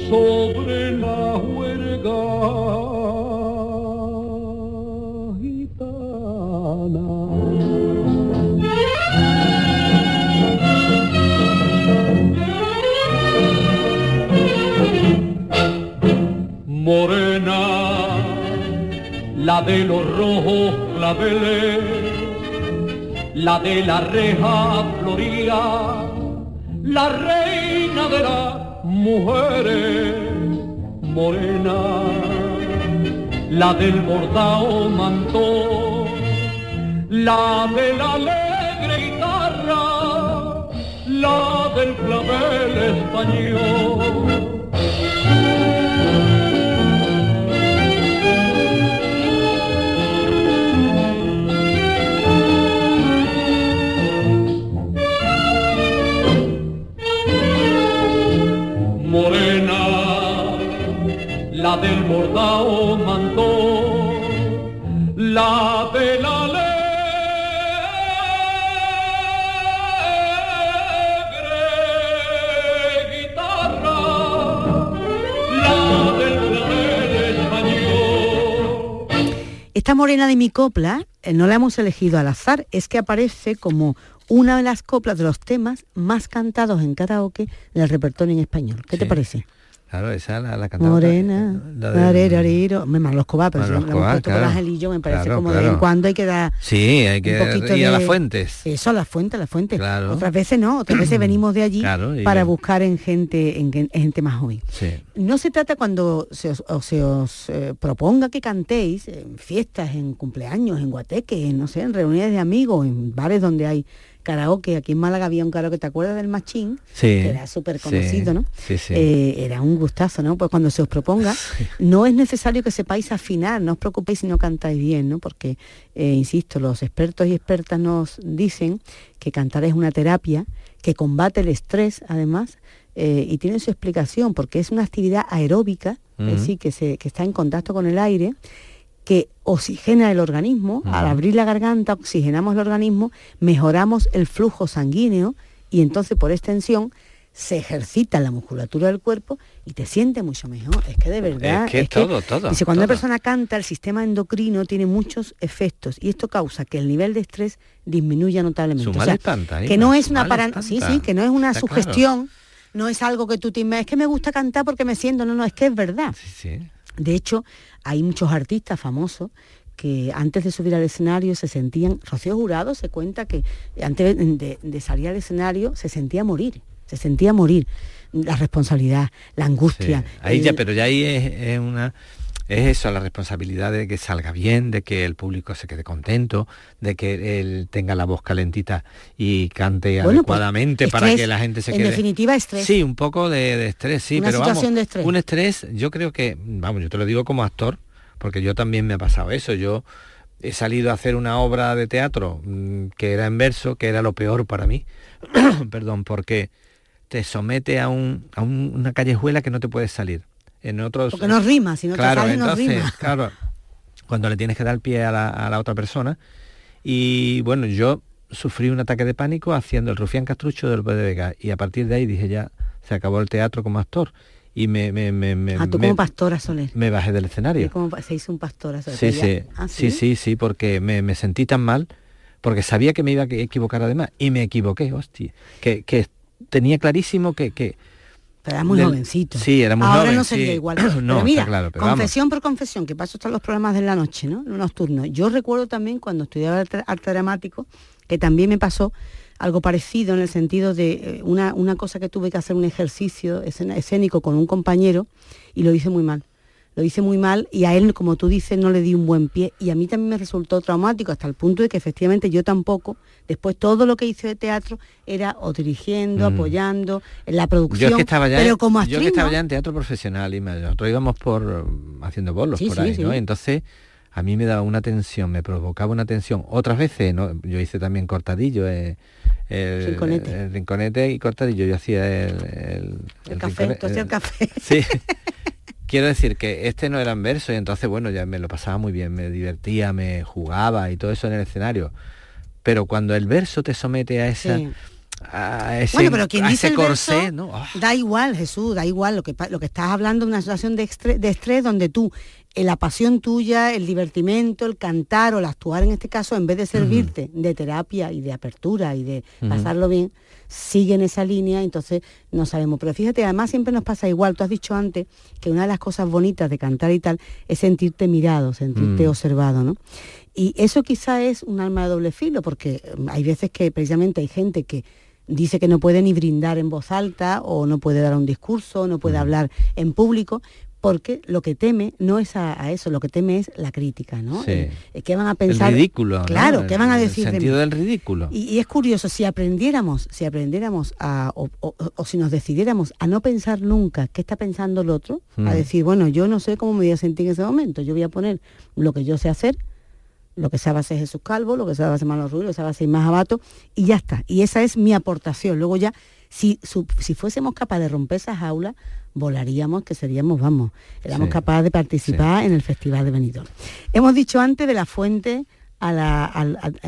sobre la huelga. La de los rojos claveles, la de la reja floría, la reina de las mujeres, morena, la del bordao manto, la de la alegre guitarra, la del clavel español.
Esta morena de mi copla eh, no la hemos elegido al azar, es que aparece como una de las coplas de los temas más cantados en karaoke del repertorio en español. ¿Qué te parece?
Claro, esa la, la cantaba.
Morena,
la de-.
Me Manolo Escobar, pero
Manolo
la
Escobar,
puesto con
claro.
Angelillo, me parece
Claro,
como de vez
claro.
en cuando hay que dar
Sí, hay que
un poquito
ir a
de-
las fuentes.
Eso, a las fuentes, a las fuentes.
Claro.
Otras veces no, otras veces venimos de allí
Claro, y-
para buscar en gente, en, en gente más joven.
Sí.
No se trata cuando se os, o se os eh, proponga que cantéis en fiestas, en cumpleaños, en guateques, en, no sé, en reuniones de amigos, en bares donde hay karaoke. Aquí en Málaga había un karaoke, ¿te acuerdas del Machín?
Sí,
Que era súper conocido,
sí,
¿no?
sí, sí.
Eh, era un gustazo, ¿no? Pues cuando se os proponga, no es necesario que sepáis afinar, no os preocupéis si no cantáis bien, ¿no? Porque, eh, insisto, los expertos y expertas nos dicen que cantar es una terapia que combate el estrés, además, eh, y tiene su explicación, porque es una actividad aeróbica, es
Ujú.
decir, que, se, que está en contacto con el aire, que oxigena el organismo, al abrir la garganta oxigenamos el organismo, mejoramos el flujo sanguíneo y entonces por extensión se ejercita la musculatura del cuerpo y te sientes mucho mejor. Es que de verdad...
Es que todo, todo,
Dice, cuando una
todo.
persona canta, el sistema endocrino tiene muchos efectos y esto causa que el nivel de estrés disminuya notablemente.
Su espanta,
que no es una para... Sí, sí, que no es una
Está claro.
sugestión, no es algo que tú te es que me gusta cantar porque me siento, no, no, es que es verdad. De hecho, hay muchos artistas famosos que antes de subir al escenario se sentían, Rocío Jurado se cuenta que antes de, de salir al escenario se sentía morir, se sentía morir. La responsabilidad, la angustia.
Ahí
el-
ya, pero ya ahí es, es una es eso, la responsabilidad de que salga bien, de que el público se quede contento, de que él tenga la voz calentita y cante
Bueno, pues,
adecuadamente para
estrés,
que la gente se
en
quede.
definitiva, estrés.
Sí, un poco de, de estrés, sí,
Una
pero
situación
vamos,
de estrés.
un estrés, yo creo que, vamos, yo te lo digo como actor, porque yo también me ha pasado eso. Yo he salido a hacer una obra de teatro mm, que era en verso, que era lo peor para mí, perdón, porque te somete a, un, a un- una callejuela que no te puedes salir. En otros,
Porque no rima, si no te
claro,
sale, no
entonces,
rima.
claro, cuando le tienes que dar pie a la, a la otra persona. Y bueno, yo sufrí un ataque de pánico haciendo el rufián castrucho del Vega y a partir de ahí dije ya, se acabó el teatro como actor. Y me, me, me, me,
Ah, tú como pastora Soler.
me bajé del escenario.
como se hizo un pastora Soler.
Sí, sí,
Ah,
sí, sí, sí, porque me, me sentí tan mal, porque sabía que me iba a equivocar además, y me equivoqué, hostia, que, que tenía clarísimo que... que
Pero era muy
del-
jovencito.
Sí, era muy
Ahora
joven,
no sería
sí.
igual.
no,
pero mira,
claro, pero vamos.
confesión por confesión, que paso están los programas de la noche, ¿no? Los nocturnos. Yo recuerdo también cuando estudiaba arte, arte dramático, que también me pasó algo parecido en el sentido de eh, una, una cosa que tuve que hacer un ejercicio escénico con un compañero y lo hice muy mal. Lo hice muy mal y a él, como tú dices, no le di un buen pie. Y a mí también me resultó traumático hasta el punto de que efectivamente yo tampoco, después todo lo que hice de teatro era o dirigiendo,
Mm.
apoyando, en la producción,
Yo es que estaba ya,
pero como
yo
actriz
que estaba ya en teatro profesional y nosotros íbamos por mm, haciendo bolos
Sí,
por
sí,
ahí, ¿no? Entonces a mí me daba una tensión, me provocaba una tensión. Otras veces, ¿no? yo hice también cortadillo, eh, el, rinconete. y cortadillo, yo hacía el,
el, café, el café.
Sí. Quiero decir que este no eran versos y entonces, bueno, ya me lo pasaba muy bien, me divertía, me jugaba y todo eso en el escenario. Pero cuando el verso te somete a esa
bueno, pero quien dice corsé, ¿no? Da igual, Jesús, da igual. Lo que, lo que estás hablando de una situación de estrés, de estrés donde tú, la pasión tuya, el divertimento, el cantar o el actuar en este caso, en vez de servirte de terapia y de apertura y de pasarlo bien, sigue en esa línea, entonces no sabemos. Pero fíjate, además siempre nos pasa igual. Tú has dicho antes que una de las cosas bonitas de cantar y tal es sentirte mirado, sentirte mm. observado, ¿no? Y eso quizá es un arma de doble filo, porque mm, hay veces que precisamente hay gente que dice que no puede ni brindar en voz alta o no puede dar un discurso, no puede hablar en público, porque lo que teme no es a, eso, lo que teme es la crítica, ¿no?
Sí.
¿Qué van a pensar?
El ridículo.
Claro, ¿qué van a decir?
El sentido del ridículo.
Y, es curioso, si aprendiéramos, si aprendiéramos a, o, si nos decidiéramos a no pensar nunca qué está pensando el otro, a decir, bueno, yo no sé cómo me voy a sentir en ese momento, yo voy a poner lo que yo sé hacer, lo que sabe hacer Jesús Calvo, lo que sabe hacer Manuel Ruiz, lo que sabe hacer Más Abato, y ya está. Y esa es mi aportación. Luego ya, si, si fuésemos capaces de romper esas aulas, volaríamos, que seríamos, vamos, éramos capaces de participar en el Festival de Benidorm. Hemos dicho antes de la fuente, a la,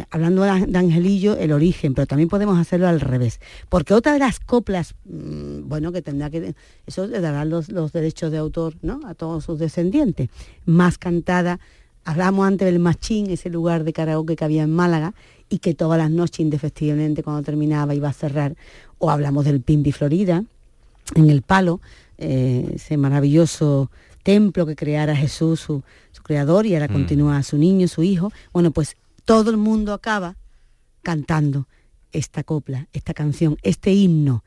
hablando de Angelillo, el origen, pero también podemos hacerlo al revés. Porque otra de las coplas, mm, bueno, que tendrá que, eso le dará los, los derechos de autor ¿no? a todos sus descendientes, más cantada Hablamos antes del Machín, ese lugar de karaoke que había en Málaga y que todas las noches indefectiblemente cuando terminaba iba a cerrar. O hablamos del Pimpi Florida, en el Palo, eh, ese maravilloso templo que creara Jesús, su, creador, y ahora mm. continúa su niño, su hijo. Bueno, pues todo el mundo acaba cantando esta copla, esta canción, este himno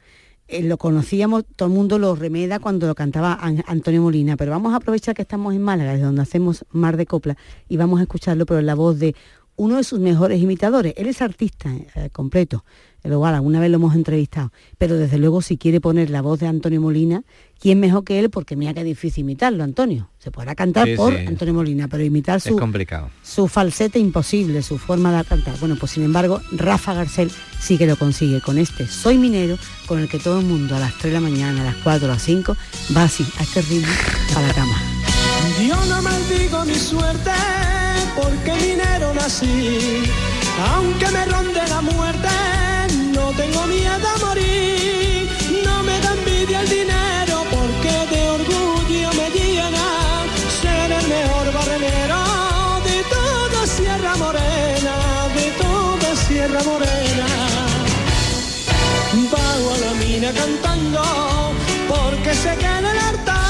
eh, lo conocíamos, todo el mundo lo remeda cuando lo cantaba Antonio Molina, pero vamos a aprovechar que estamos en Málaga, desde donde hacemos Mar de Copla, y vamos a escucharlo, pero en la voz de uno de sus mejores imitadores. Él es artista eh, completo, el igual alguna vez lo hemos entrevistado, pero desde luego si quiere poner la voz de Antonio Molina, ¿quién mejor que él? Porque mira qué difícil imitarlo, Antonio. Se podrá cantar por Antonio Molina, pero imitar su,
complicado.
su falsete imposible, su forma de cantar. Bueno, pues sin embargo, Rafa Garcel sí que lo consigue con este Soy Minero, con el que todo el mundo a las 3 de la mañana, a las 4, a las 5, va así, a este ritmo, a la cama.
Yo no maldigo mi suerte porque minero nací, aunque me ronde la muerte no tengo miedo a morir, no me da envidia el dinero porque de orgullo me llena ser el mejor barrenero de toda Sierra Morena, de toda Sierra Morena. Bajo a la mina cantando porque se queda el harta.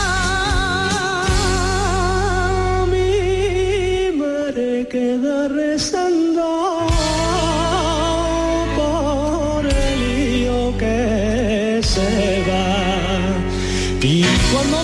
Mi madre queda rezando. Tengo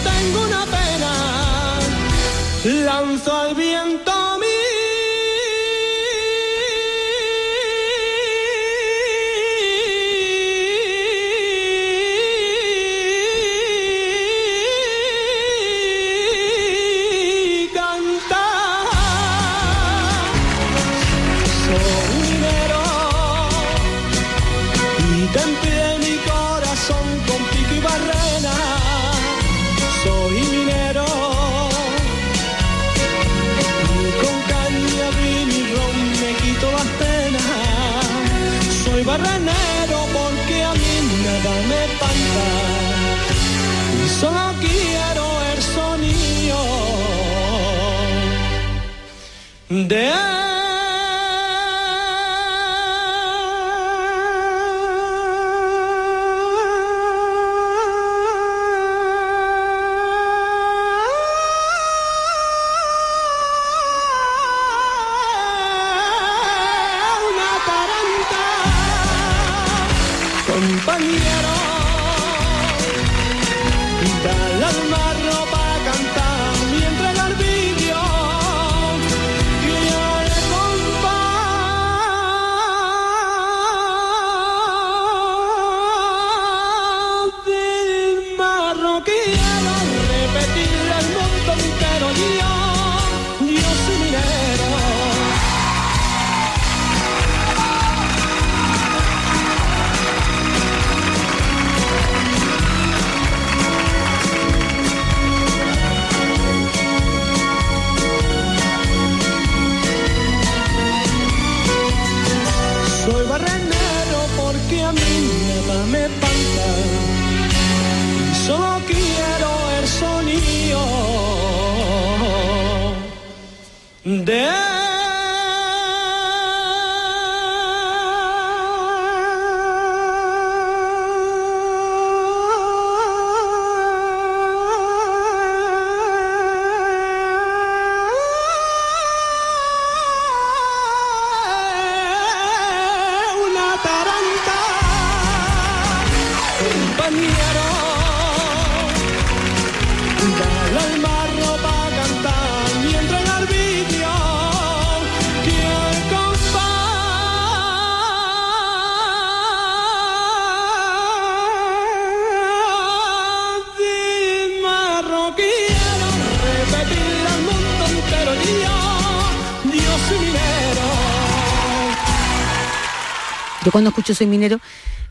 Yo
cuando escucho Soy minero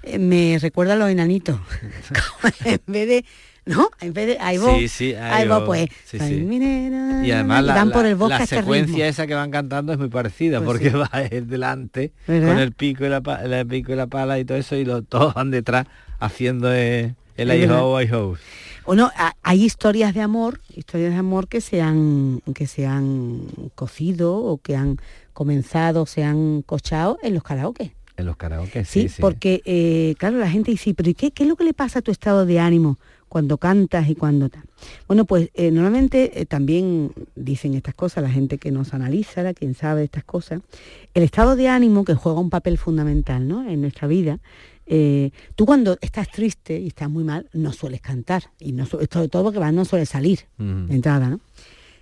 eh, me recuerda a los enanitos. En vez de, ¿no? En vez de, ahí vos,
Sí, sí,
ahí
ahí
vos,
vos.
pues,
Sí,
soy
sí.
minero,
Y además la,
van por
la-
el bosque
la
a
secuencia esa que van cantando es muy parecida,
Pues
porque
sí.
va él delante
¿Verdad?
con el pico y la, el pico y la pala y todo eso, y los, todos van detrás haciendo eh, el
Es
I
verdad.
ho, I ho.
Bueno, hay historias de amor, historias de amor que se han, que se han cocido o que han comenzado, se han cochado en los karaoke.
En los karaoke,
Sí,
sí, sí.
porque eh, claro, la gente dice, pero ¿y qué, qué es lo que le pasa a tu estado de ánimo cuando cantas y cuando tal? Bueno, pues eh, normalmente eh, también dicen estas cosas, la gente que nos analiza, la quien sabe estas cosas, el estado de ánimo que juega un papel fundamental ¿no? en nuestra vida. eh, tú cuando estás triste y estás muy mal, no sueles cantar. Y no, sobre todo porque no suele salir de entrada, ¿no?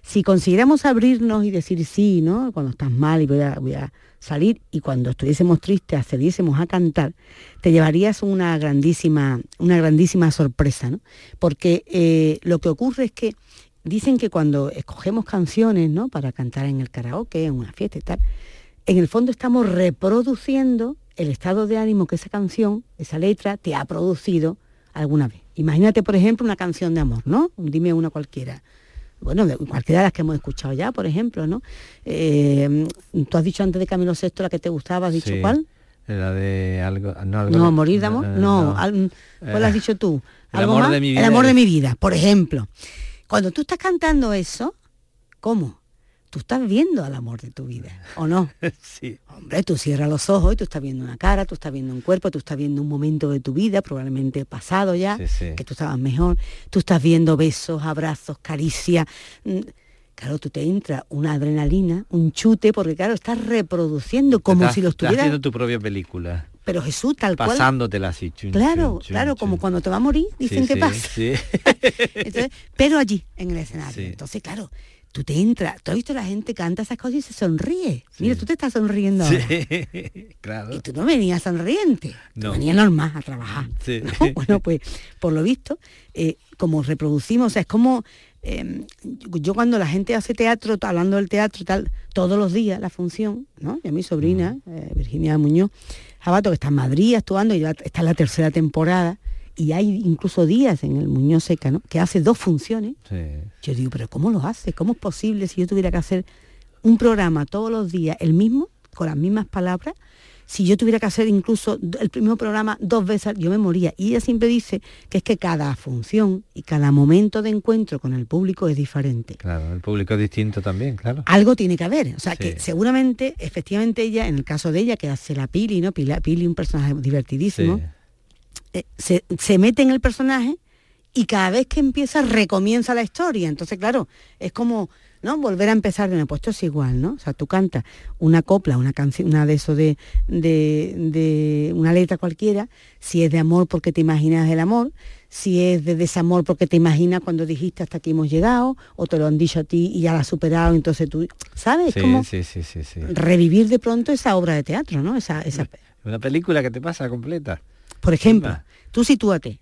Si consiguiéramos abrirnos y decir sí, ¿no? Cuando estás mal y voy a, salir y cuando estuviésemos tristes accediésemos a cantar, te llevarías una grandísima, una grandísima sorpresa, ¿no? Porque eh, lo que ocurre es que dicen que cuando escogemos canciones, ¿no? Para cantar en el karaoke, en una fiesta y tal, en el fondo estamos reproduciendo el estado de ánimo que esa canción, esa letra, te ha producido alguna vez. Imagínate, por ejemplo, una canción de amor, ¿no? Dime una cualquiera. Bueno, de cualquiera de las que hemos escuchado ya, por ejemplo, ¿no? Eh, Tú has dicho antes de Camilo Sexto la que te gustaba, has dicho
Sí.
cuál?
La de algo... No, algo
No, morir de amor.
eh,
No, al- ¿cuál
Eh,
has dicho tú?
el
¿Algo
amor
más?
de mi vida
El amor de mi vida, por ejemplo. Cuando tú estás cantando eso, ¿cómo? Tú estás viendo al amor de tu vida, ¿o no?
sí.
Hombre, tú cierras los ojos y tú estás viendo una cara, tú estás viendo un cuerpo, tú estás viendo un momento de tu vida, probablemente pasado ya,
Sí, sí.
que tú estabas mejor, tú estás viendo besos, abrazos, caricias. mm, Claro, tú te entra una adrenalina, un chute, porque claro, estás reproduciendo como
Estás-
si lo
estás
estuvieras...
haciendo tu propia película.
Pero Jesús, tal cual.
Pasándotela así. chun,
Claro,
chun, chun,
claro, como cuando te va a morir, dicen
Sí,
que pasa.
sí.
Entonces, pero allí, en el escenario. Entonces, claro, tú te entras, tú has visto la gente canta esas cosas y se sonríe. Mira, tú te estás sonriendo ahora.
Claro.
Y tú no venías sonriente, tú
No.
venías normal a trabajar.
Sí.
¿no? Bueno, pues por lo visto, eh, como reproducimos, o sea, es como eh, yo cuando la gente hace teatro, hablando del teatro y tal, todos los días la función, ¿no? Y a mi sobrina, eh, Virginia Muñoz, Jabato, que está en Madrid actuando, y ya está en la tercera temporada, y hay incluso días en el Muñoz Seca, ¿no? Que hace dos funciones.
Sí.
Yo digo, pero ¿cómo lo hace? ¿Cómo es posible si yo tuviera que hacer un programa todos los días, el mismo, con las mismas palabras? Si yo tuviera que hacer incluso el mismo programa dos veces, yo me moría. Y ella siempre dice que es que cada función y cada momento de encuentro con el público es diferente.
Claro, el público es distinto también, claro.
Algo tiene que haber. O sea,
Sí.
que seguramente, efectivamente, ella, en el caso de ella, que hace la Pili, ¿no? Pili, Pili un personaje divertidísimo,
Sí.
Eh, se, se mete en el personaje y cada vez que empieza recomienza la historia. Entonces, claro, es como, ¿no? Volver a empezar de nuevo. Pues esto es igual, ¿no? O sea, tú cantas una copla, una canción, una de eso de, de, de una letra cualquiera, si es de amor porque te imaginas el amor, si es de desamor porque te imaginas cuando dijiste hasta aquí hemos llegado, o te lo han dicho a ti y ya la has superado, entonces tú, ¿sabes?
Sí,
como
sí, sí.
revivir de pronto esa obra de teatro, ¿no? Esa, esa,
Una película que te pasa completa.
Por ejemplo, tú sitúate.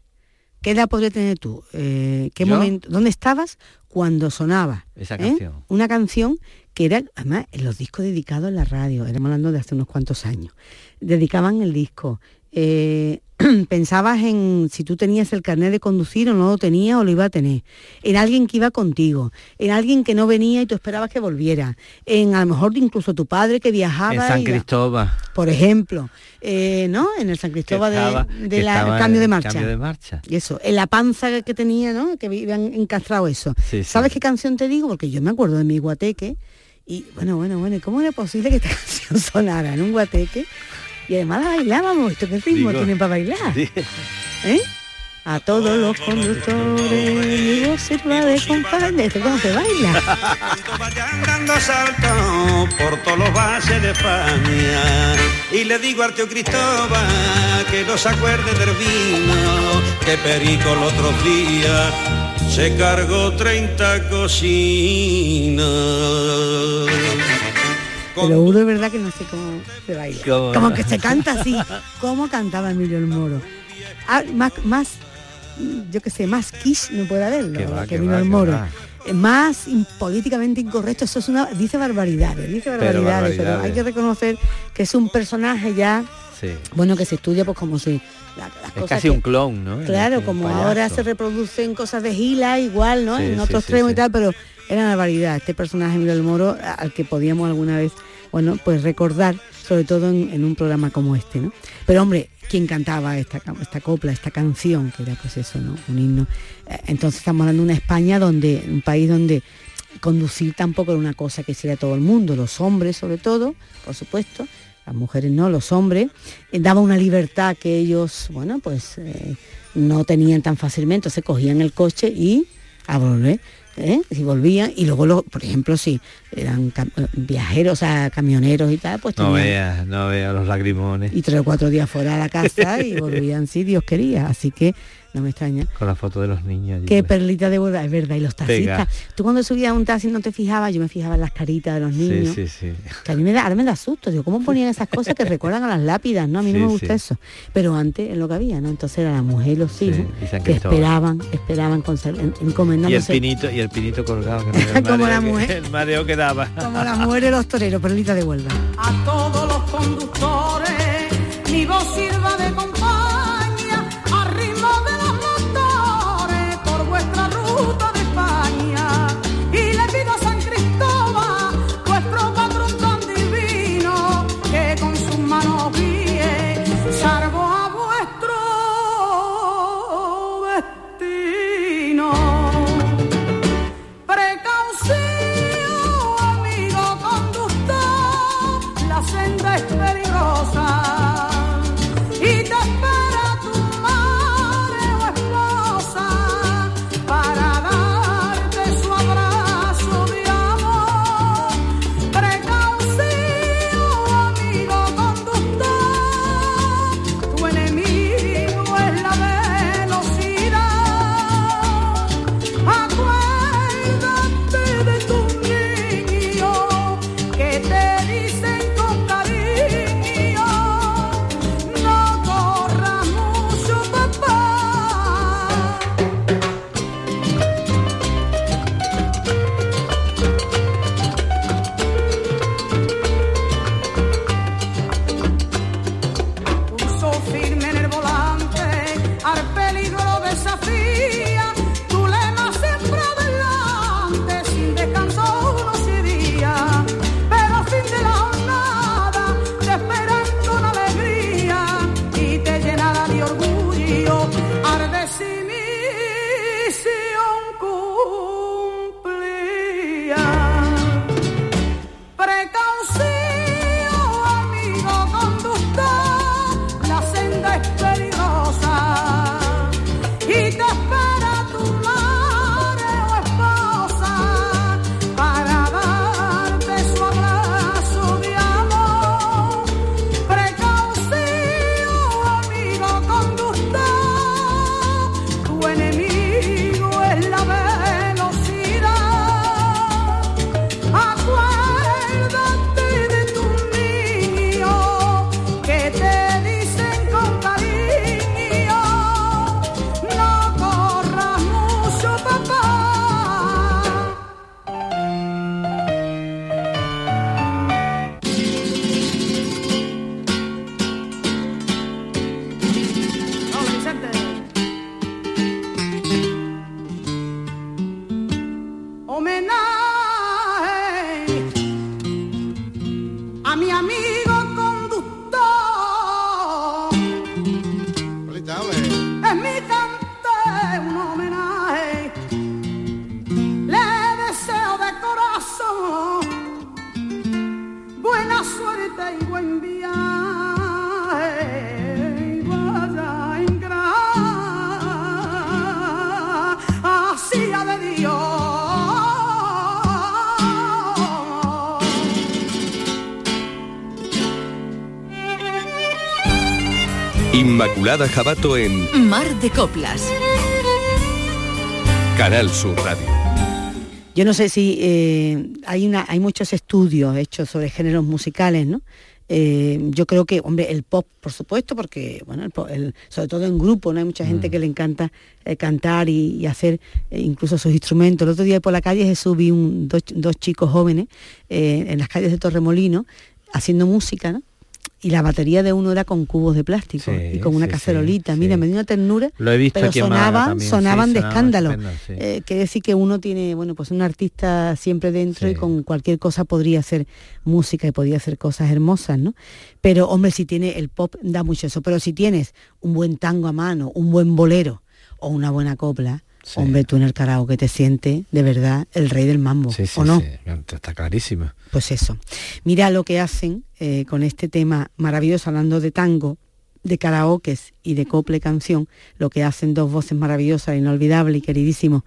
¿Qué edad podrías tener tú? Eh, ¿Qué
¿Yo?
momento? ¿Dónde estabas cuando sonaba?
Esa
¿eh?
canción.
Una canción que era, además, en los discos dedicados en la radio, éramos hablando de hace unos cuantos años. Dedicaban el disco. Eh, pensabas en si tú tenías el carnet de conducir o no lo tenías o lo iba a tener, en alguien que iba contigo, en alguien que no venía y tú esperabas que volviera, en a lo mejor incluso tu padre que viajaba.
En San Cristóbal.
Por ejemplo, eh, ¿no? En el San Cristóbal del cambio de marcha.
Cambio de marcha.
Y eso, en la panza que tenía, ¿no? Que habían encastrado eso. ¿Sabes qué canción te digo? Porque yo me acuerdo de mi guateque y bueno, bueno, bueno, ¿cómo era posible que esta canción sonara en un guateque? Y además la bailábamos, ¿esto qué ritmo tienen para bailar? ¿Eh? A todos los conductores, mi voz sirva de compadre. ¿Esto cómo se baila?
vayan dando salto por todos los valles de España. Y le digo al tío Cristóbal que no se acuerde del vino, que Perico el otro día se cargó 30 cocinas.
Pero uno es verdad que no sé cómo se baila. Como que se canta así. ¿Cómo cantaba Emilio el Moro? Ah, más, más, yo qué sé, más quiche no puede haberlo que, Emilio el Moro. Más políticamente incorrecto, eso es una, dice barbaridades, dice barbaridades, pero, hay que reconocer que es un personaje ya, bueno, que se estudia pues como si
es casi un clon, ¿no?
Claro, como ahora se reproducen cosas de Gila igual, ¿no? en otro extremo y tal, pero era una barbaridad. Este personaje Emilio del Moro al que podíamos alguna vez, bueno, pues recordar, sobre todo en, un programa como este, ¿no? Pero hombre, ¿quién cantaba esta, esta copla, esta canción, que era pues eso, ¿no? Un himno. Eh, entonces estamos hablando de una España donde, un país donde conducir tampoco era una cosa que hiciera todo el mundo, los hombres sobre todo, por supuesto, las mujeres no, los hombres, eh, daba una libertad que ellos, bueno, pues eh, no tenían tan fácilmente, se cogían el coche y a volver. ¿Eh? si volvían y luego por ejemplo si eran viajeros o sea, camioneros y tal pues
no veas no veas los lagrimones
y tres o cuatro días fuera de la casa y volvían si Dios quería así que no me extraña.
Con la foto de los niños.
Qué perlita de boda, es verdad. Y los taxistas. Tú cuando subías a un taxi no te fijabas, yo me fijaba en las caritas de los niños. Sí, sí, sí. Que a mí me da, ahora me da susto. Digo, ¿cómo ponían esas cosas que recuerdan a las lápidas? No, a mí no me gusta eso. Pero antes es lo que había, ¿no? Entonces era la mujer y los hijos que esperaban, esperaban con, encomendándose.
Y el pinito, y el pinito colgado.
como la mujer.
El mareo que daba.
Como la mujer de los toreros, perlita de Huelva.
A todos los conductores, mi voz sirva de
Inmaculada Jabato en
Mar de Coplas.
Canal Sur Radio.
Yo no sé si eh, hay, una, hay muchos estudios hechos sobre géneros musicales, ¿no? Eh, yo creo que, hombre, el pop, por supuesto, porque, bueno, el pop- el- sobre todo en grupo, ¿no? Hay mucha gente que le encanta eh, cantar y, y hacer eh, incluso sus instrumentos. El otro día por la calle Jesús vi un- dos, dos chicos jóvenes eh, en las calles de Torremolino haciendo música, ¿no? Y la batería de uno era con cubos de plástico
Sí,
y con una
sí,
cacerolita. Mira, me dio una ternura.
Lo he visto
pero sonaban,
también,
sonaban de escándalo. Eh, quiere decir que uno tiene, bueno, pues un artista siempre dentro y con cualquier cosa podría hacer música y podría hacer cosas hermosas, ¿no? Pero, hombre, si tiene, el pop da mucho eso, pero si tienes un buen tango a mano, un buen bolero o una buena copla, hombre, tú en el karaoke te sientes de verdad el rey del mambo,
Sí, sí,
¿o no?
está clarísimo.
Pues eso. Mira lo que hacen eh, con este tema maravilloso, hablando de tango, de karaokes y de cople canción, lo que hacen dos voces maravillosas, inolvidable y queridísimo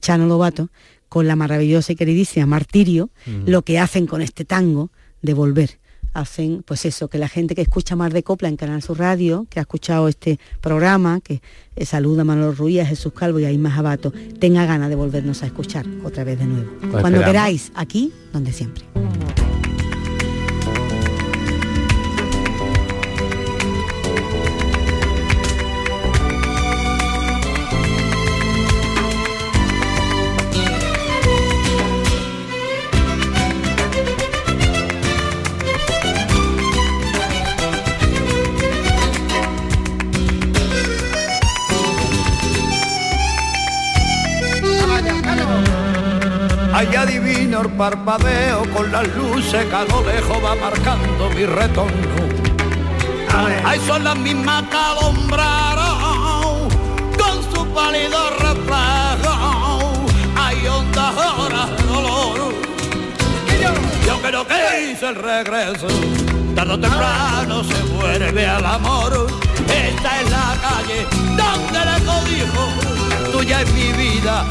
Chano Lobato, con la maravillosa y queridísima Martirio, lo que hacen con este tango de volver. Hacen, pues eso, que la gente que escucha más de copla en Canal Sur Radio, que ha escuchado este programa, que eh, saluda a Manolo Ruiz, a Jesús Calvo y a Isma Jabato, tenga ganas de volvernos a escuchar otra vez de nuevo.
Pues
Cuando
esperamos.
queráis, aquí, donde siempre.
Parpadeo con las luces que a lo lejos va marcando mi retorno. Ay, son las mismas que alumbraron con su pálido reflejo. Hay ondas horas de dolor. Yo creo que hice el regreso. Tarde o temprano se vuelve al amor. Esta es la calle donde le codijo. Tuya es mi vida,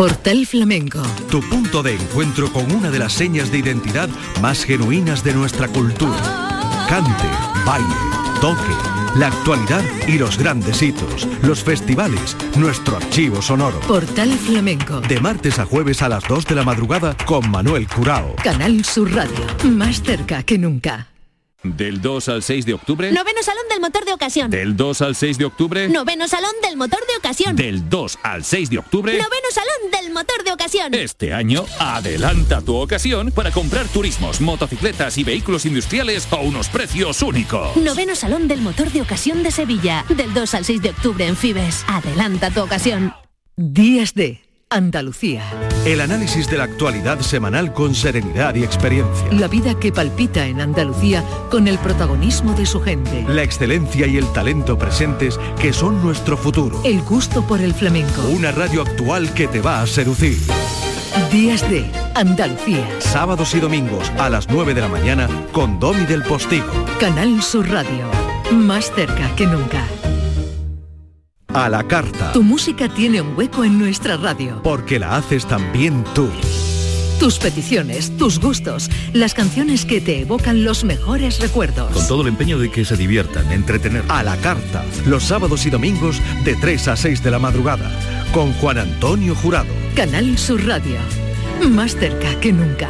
Portal Flamenco.
Tu punto de encuentro con una de las señas de identidad más genuinas de nuestra cultura. Cante, baile, toque, la actualidad y los grandes hitos, los festivales, nuestro archivo sonoro.
Portal Flamenco.
De martes a jueves a las 2 de la madrugada con Manuel Curao.
Canal Sur Radio. Más cerca que nunca.
Del 2 al 6 de octubre.
Noveno Salón del Motor de Ocasión.
Del 2 al 6 de octubre.
Noveno Salón del Motor de Ocasión.
Del 2 al 6 de octubre.
Noveno Salón del Motor de Ocasión.
Este año, adelanta tu ocasión para comprar turismos, motocicletas y vehículos industriales a unos precios únicos.
Noveno Salón del Motor de Ocasión de Sevilla. Del 2 al 6 de octubre en Fibes. Adelanta tu ocasión.
Días de Andalucía.
El análisis de la actualidad semanal con serenidad y experiencia.
La vida que palpita en Andalucía con el protagonismo de su gente.
La excelencia y el talento presentes que son nuestro futuro.
El gusto por el flamenco.
Una radio actual que te va a seducir.
Días de Andalucía.
Sábados y domingos a las 9 de la mañana con Domi del Postigo.
Canal Sur Radio. Más cerca que nunca.
A la carta.
Tu música tiene un hueco en nuestra radio.
Porque la haces también tú.
Tus peticiones, tus gustos, las canciones que te evocan los mejores recuerdos.
Con todo el empeño de que se diviertan, entretener. A la carta. Los sábados y domingos de 3 a 6 de la madrugada. Con Juan Antonio Jurado.
Canal Sur Radio. Más cerca que nunca.